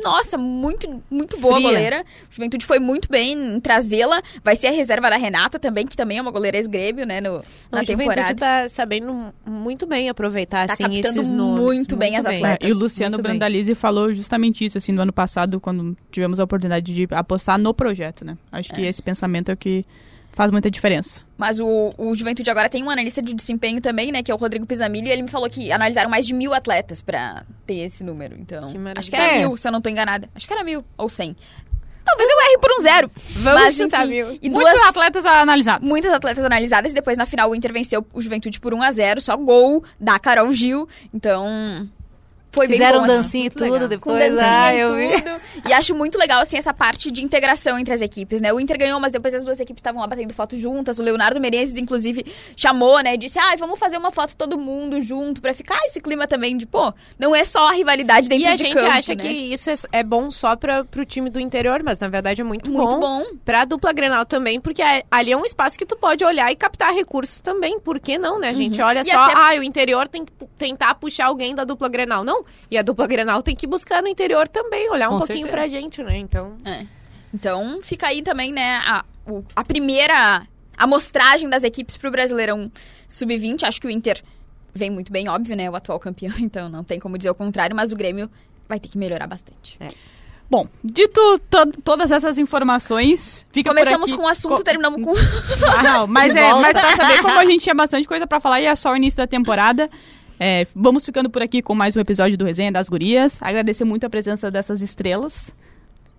Nossa, muito, muito boa Fria. goleira. O Juventude foi muito bem em trazê-la. Vai ser a reserva da Renata também, que também é uma goleira ex-grêmio, né, no, na a Juventude temporada. tá sabendo muito bem aproveitar, Tá assim, captando esses nomes. muito bem as É, atletas. e o Luciano Muito bem. Brandalize falou justamente isso, assim, no ano passado, quando tivemos a oportunidade de apostar no projeto, né? Acho que esse pensamento é o que faz muita diferença. Mas o, o Juventude agora tem um analista de desempenho também, né? Que é o Rodrigo Pisamilho. E ele me falou que analisaram mais de mil atletas pra ter esse número. Então, Que maravilha. acho que era É. mil, se eu não tô enganada. Acho que era mil ou cem. Talvez eu erre por um zero. Vamos Mas, chutar enfim, mil. E Muitos duas, atletas analisados. muitas atletas analisadas. E depois, na final, o Inter venceu o Juventude por 1 a 0 Só gol da Carol Gil. Então... Foi Fizeram bem bom, assim. e tudo legal. com depois. dancinha ah, e eu vi. tudo. E acho muito legal, assim, essa parte de integração entre as equipes, né? O Inter ganhou, mas depois as duas equipes estavam lá batendo foto juntas. O Leonardo Menezes, inclusive, chamou, né? Disse, ah, vamos fazer uma foto todo mundo junto pra ficar esse clima também de, pô, não é só a rivalidade dentro E a de gente campo, acha né? que isso é, é bom só pra, pro time do interior, mas na verdade é muito, Muito bom. bom. Pra dupla Grenal também, porque a- ali é um espaço que tu pode olhar e captar recursos também. Por que não, né? A gente olha E só, até- ah, o interior tem que tentar puxar alguém da dupla Grenal. Não. E a dupla Grenal tem que buscar no interior também, olhar um Com pouquinho certeza. pra gente, né? Então. Então, fica aí também, né, a, o- a primeira amostragem das equipes pro Brasileirão Sub-20. Acho que o Inter vem muito bem, óbvio, né? O atual campeão, então não tem como dizer o contrário, mas o Grêmio vai ter que melhorar bastante. Bom, dito to- todas essas informações, fica Começamos por aqui... com um assunto, Co- terminamos com. Ah, não, mas, é, mas pra saber como a gente tinha bastante coisa pra falar e é só o início da temporada. É, vamos ficando por aqui com mais um episódio do Resenha das Gurias. Agradecer muito a presença dessas estrelas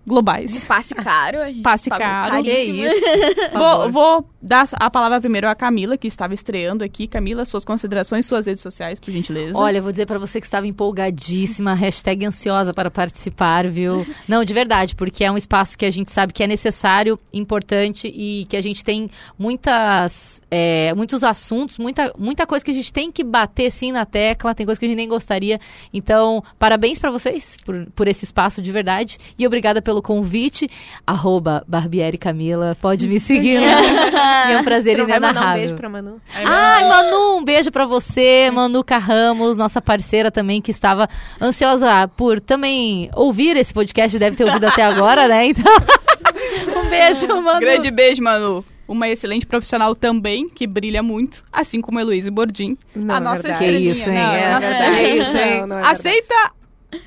globais. Passe caro. A gente Passe pagou caro. Que isso. Vou, vou dar a palavra primeiro à Camila, que estava estreando aqui. Camila, suas considerações, suas redes sociais, por gentileza. Olha, vou dizer pra você que estava empolgadíssima, hashtag ansiosa para participar, viu? Não, de verdade, porque é um espaço que a gente sabe que é necessário, importante e que a gente tem muitas, é, muitos assuntos, muita, muita coisa que a gente tem que bater sim na tecla, tem coisa que a gente nem gostaria. Então, parabéns pra vocês por, por esse espaço de verdade e obrigada pelo pelo convite. Arroba Barbieri Camila. Pode me seguir. é um prazer Você mandar um inenarrável. beijo pra Manu? Ai, Manu, um beijo pra você, Manuca Ramos, nossa parceira também, que estava ansiosa por também ouvir esse podcast, deve ter ouvido até agora, né? Então, um beijo, Manu. Grande beijo, Manu. Uma excelente profissional também, que brilha muito, assim como a Heloísa Bordim. Não, a é nossa verdade. Que isso, hein? Não, É a nossa verdade. estrelinha. isso, hein? Não, não é verdade. Aceita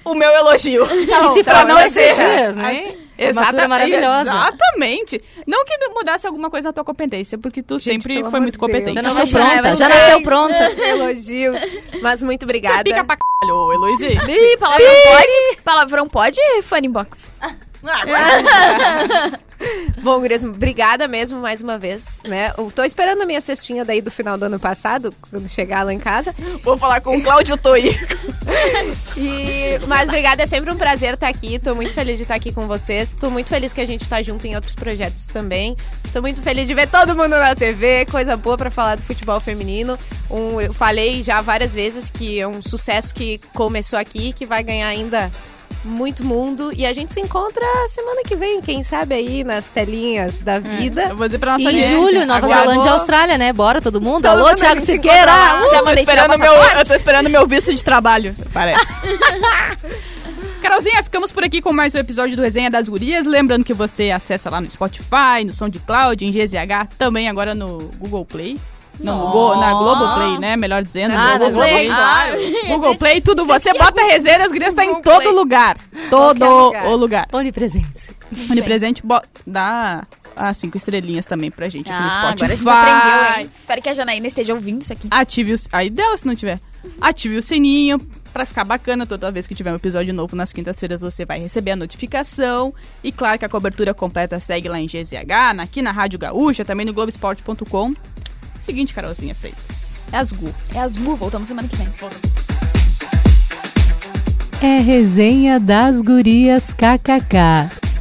o meu elogio. E se tá, for não deixa. dias, hein? Exata- maravilhosa. Exatamente. Não que mudasse alguma coisa na tua competência, porque tu Gente, sempre foi muito de Deus. competente. Já Não, nasceu pronta, já nasceu pronta. Elogios. Mas muito obrigada. Tu pica pra caralho, ô, Heloísa. Ih, palavrão pode? Palavrão pode, Funny Box? Bom, Gurias, obrigada mesmo mais uma vez, né? Eu tô esperando a minha cestinha daí do final do ano passado, quando chegar lá em casa. Vou falar com o Cláudio Toi. E, mas obrigada, é sempre um prazer estar aqui. Tô muito feliz de estar aqui com vocês. Tô muito feliz que a gente tá junto em outros projetos também. Tô muito feliz de ver todo mundo na TV, coisa boa pra falar do futebol feminino. Um, eu falei já várias vezes que é um sucesso que começou aqui, que vai ganhar ainda muito mundo. E a gente se encontra semana que vem, quem sabe aí nas telinhas da vida. Eu vou dizer pra nossa em julho, Nova Zelândia e Austrália, né? Bora todo mundo. Todo Alô, mundo Thiago Siqueira! Uh! Já mandei esperando meu, eu tô esperando meu visto de trabalho, parece. Carolzinha, ficamos por aqui com mais um episódio do Resenha das Gurias. Lembrando que você acessa lá no Spotify, no SoundCloud, em GZH, também agora no Google Play. Não, no Go- na Globoplay, né? Melhor dizendo. Ah, Google na Play, claro. Google Play, tudo. Você bota resenha, as gurias tá em todo Play. lugar. Todo lugar. o lugar. Onipresente. Onipresente, dá as cinco estrelinhas também pra gente aqui no Ah, Spotify. agora a gente aprendeu, hein? Espero que a Janaína esteja ouvindo isso aqui. Ative o... Aí dela, se não tiver. Ative o sininho pra ficar bacana toda vez que tiver um episódio novo nas quintas-feiras você vai receber a notificação. E claro que a cobertura completa segue lá em GZH, aqui na Rádio Gaúcha, também no Globesport.com. Seguinte, Carolzinha Freitas. É as Gu. É as Gu, voltamos semana que vem. É resenha das gurias KKK.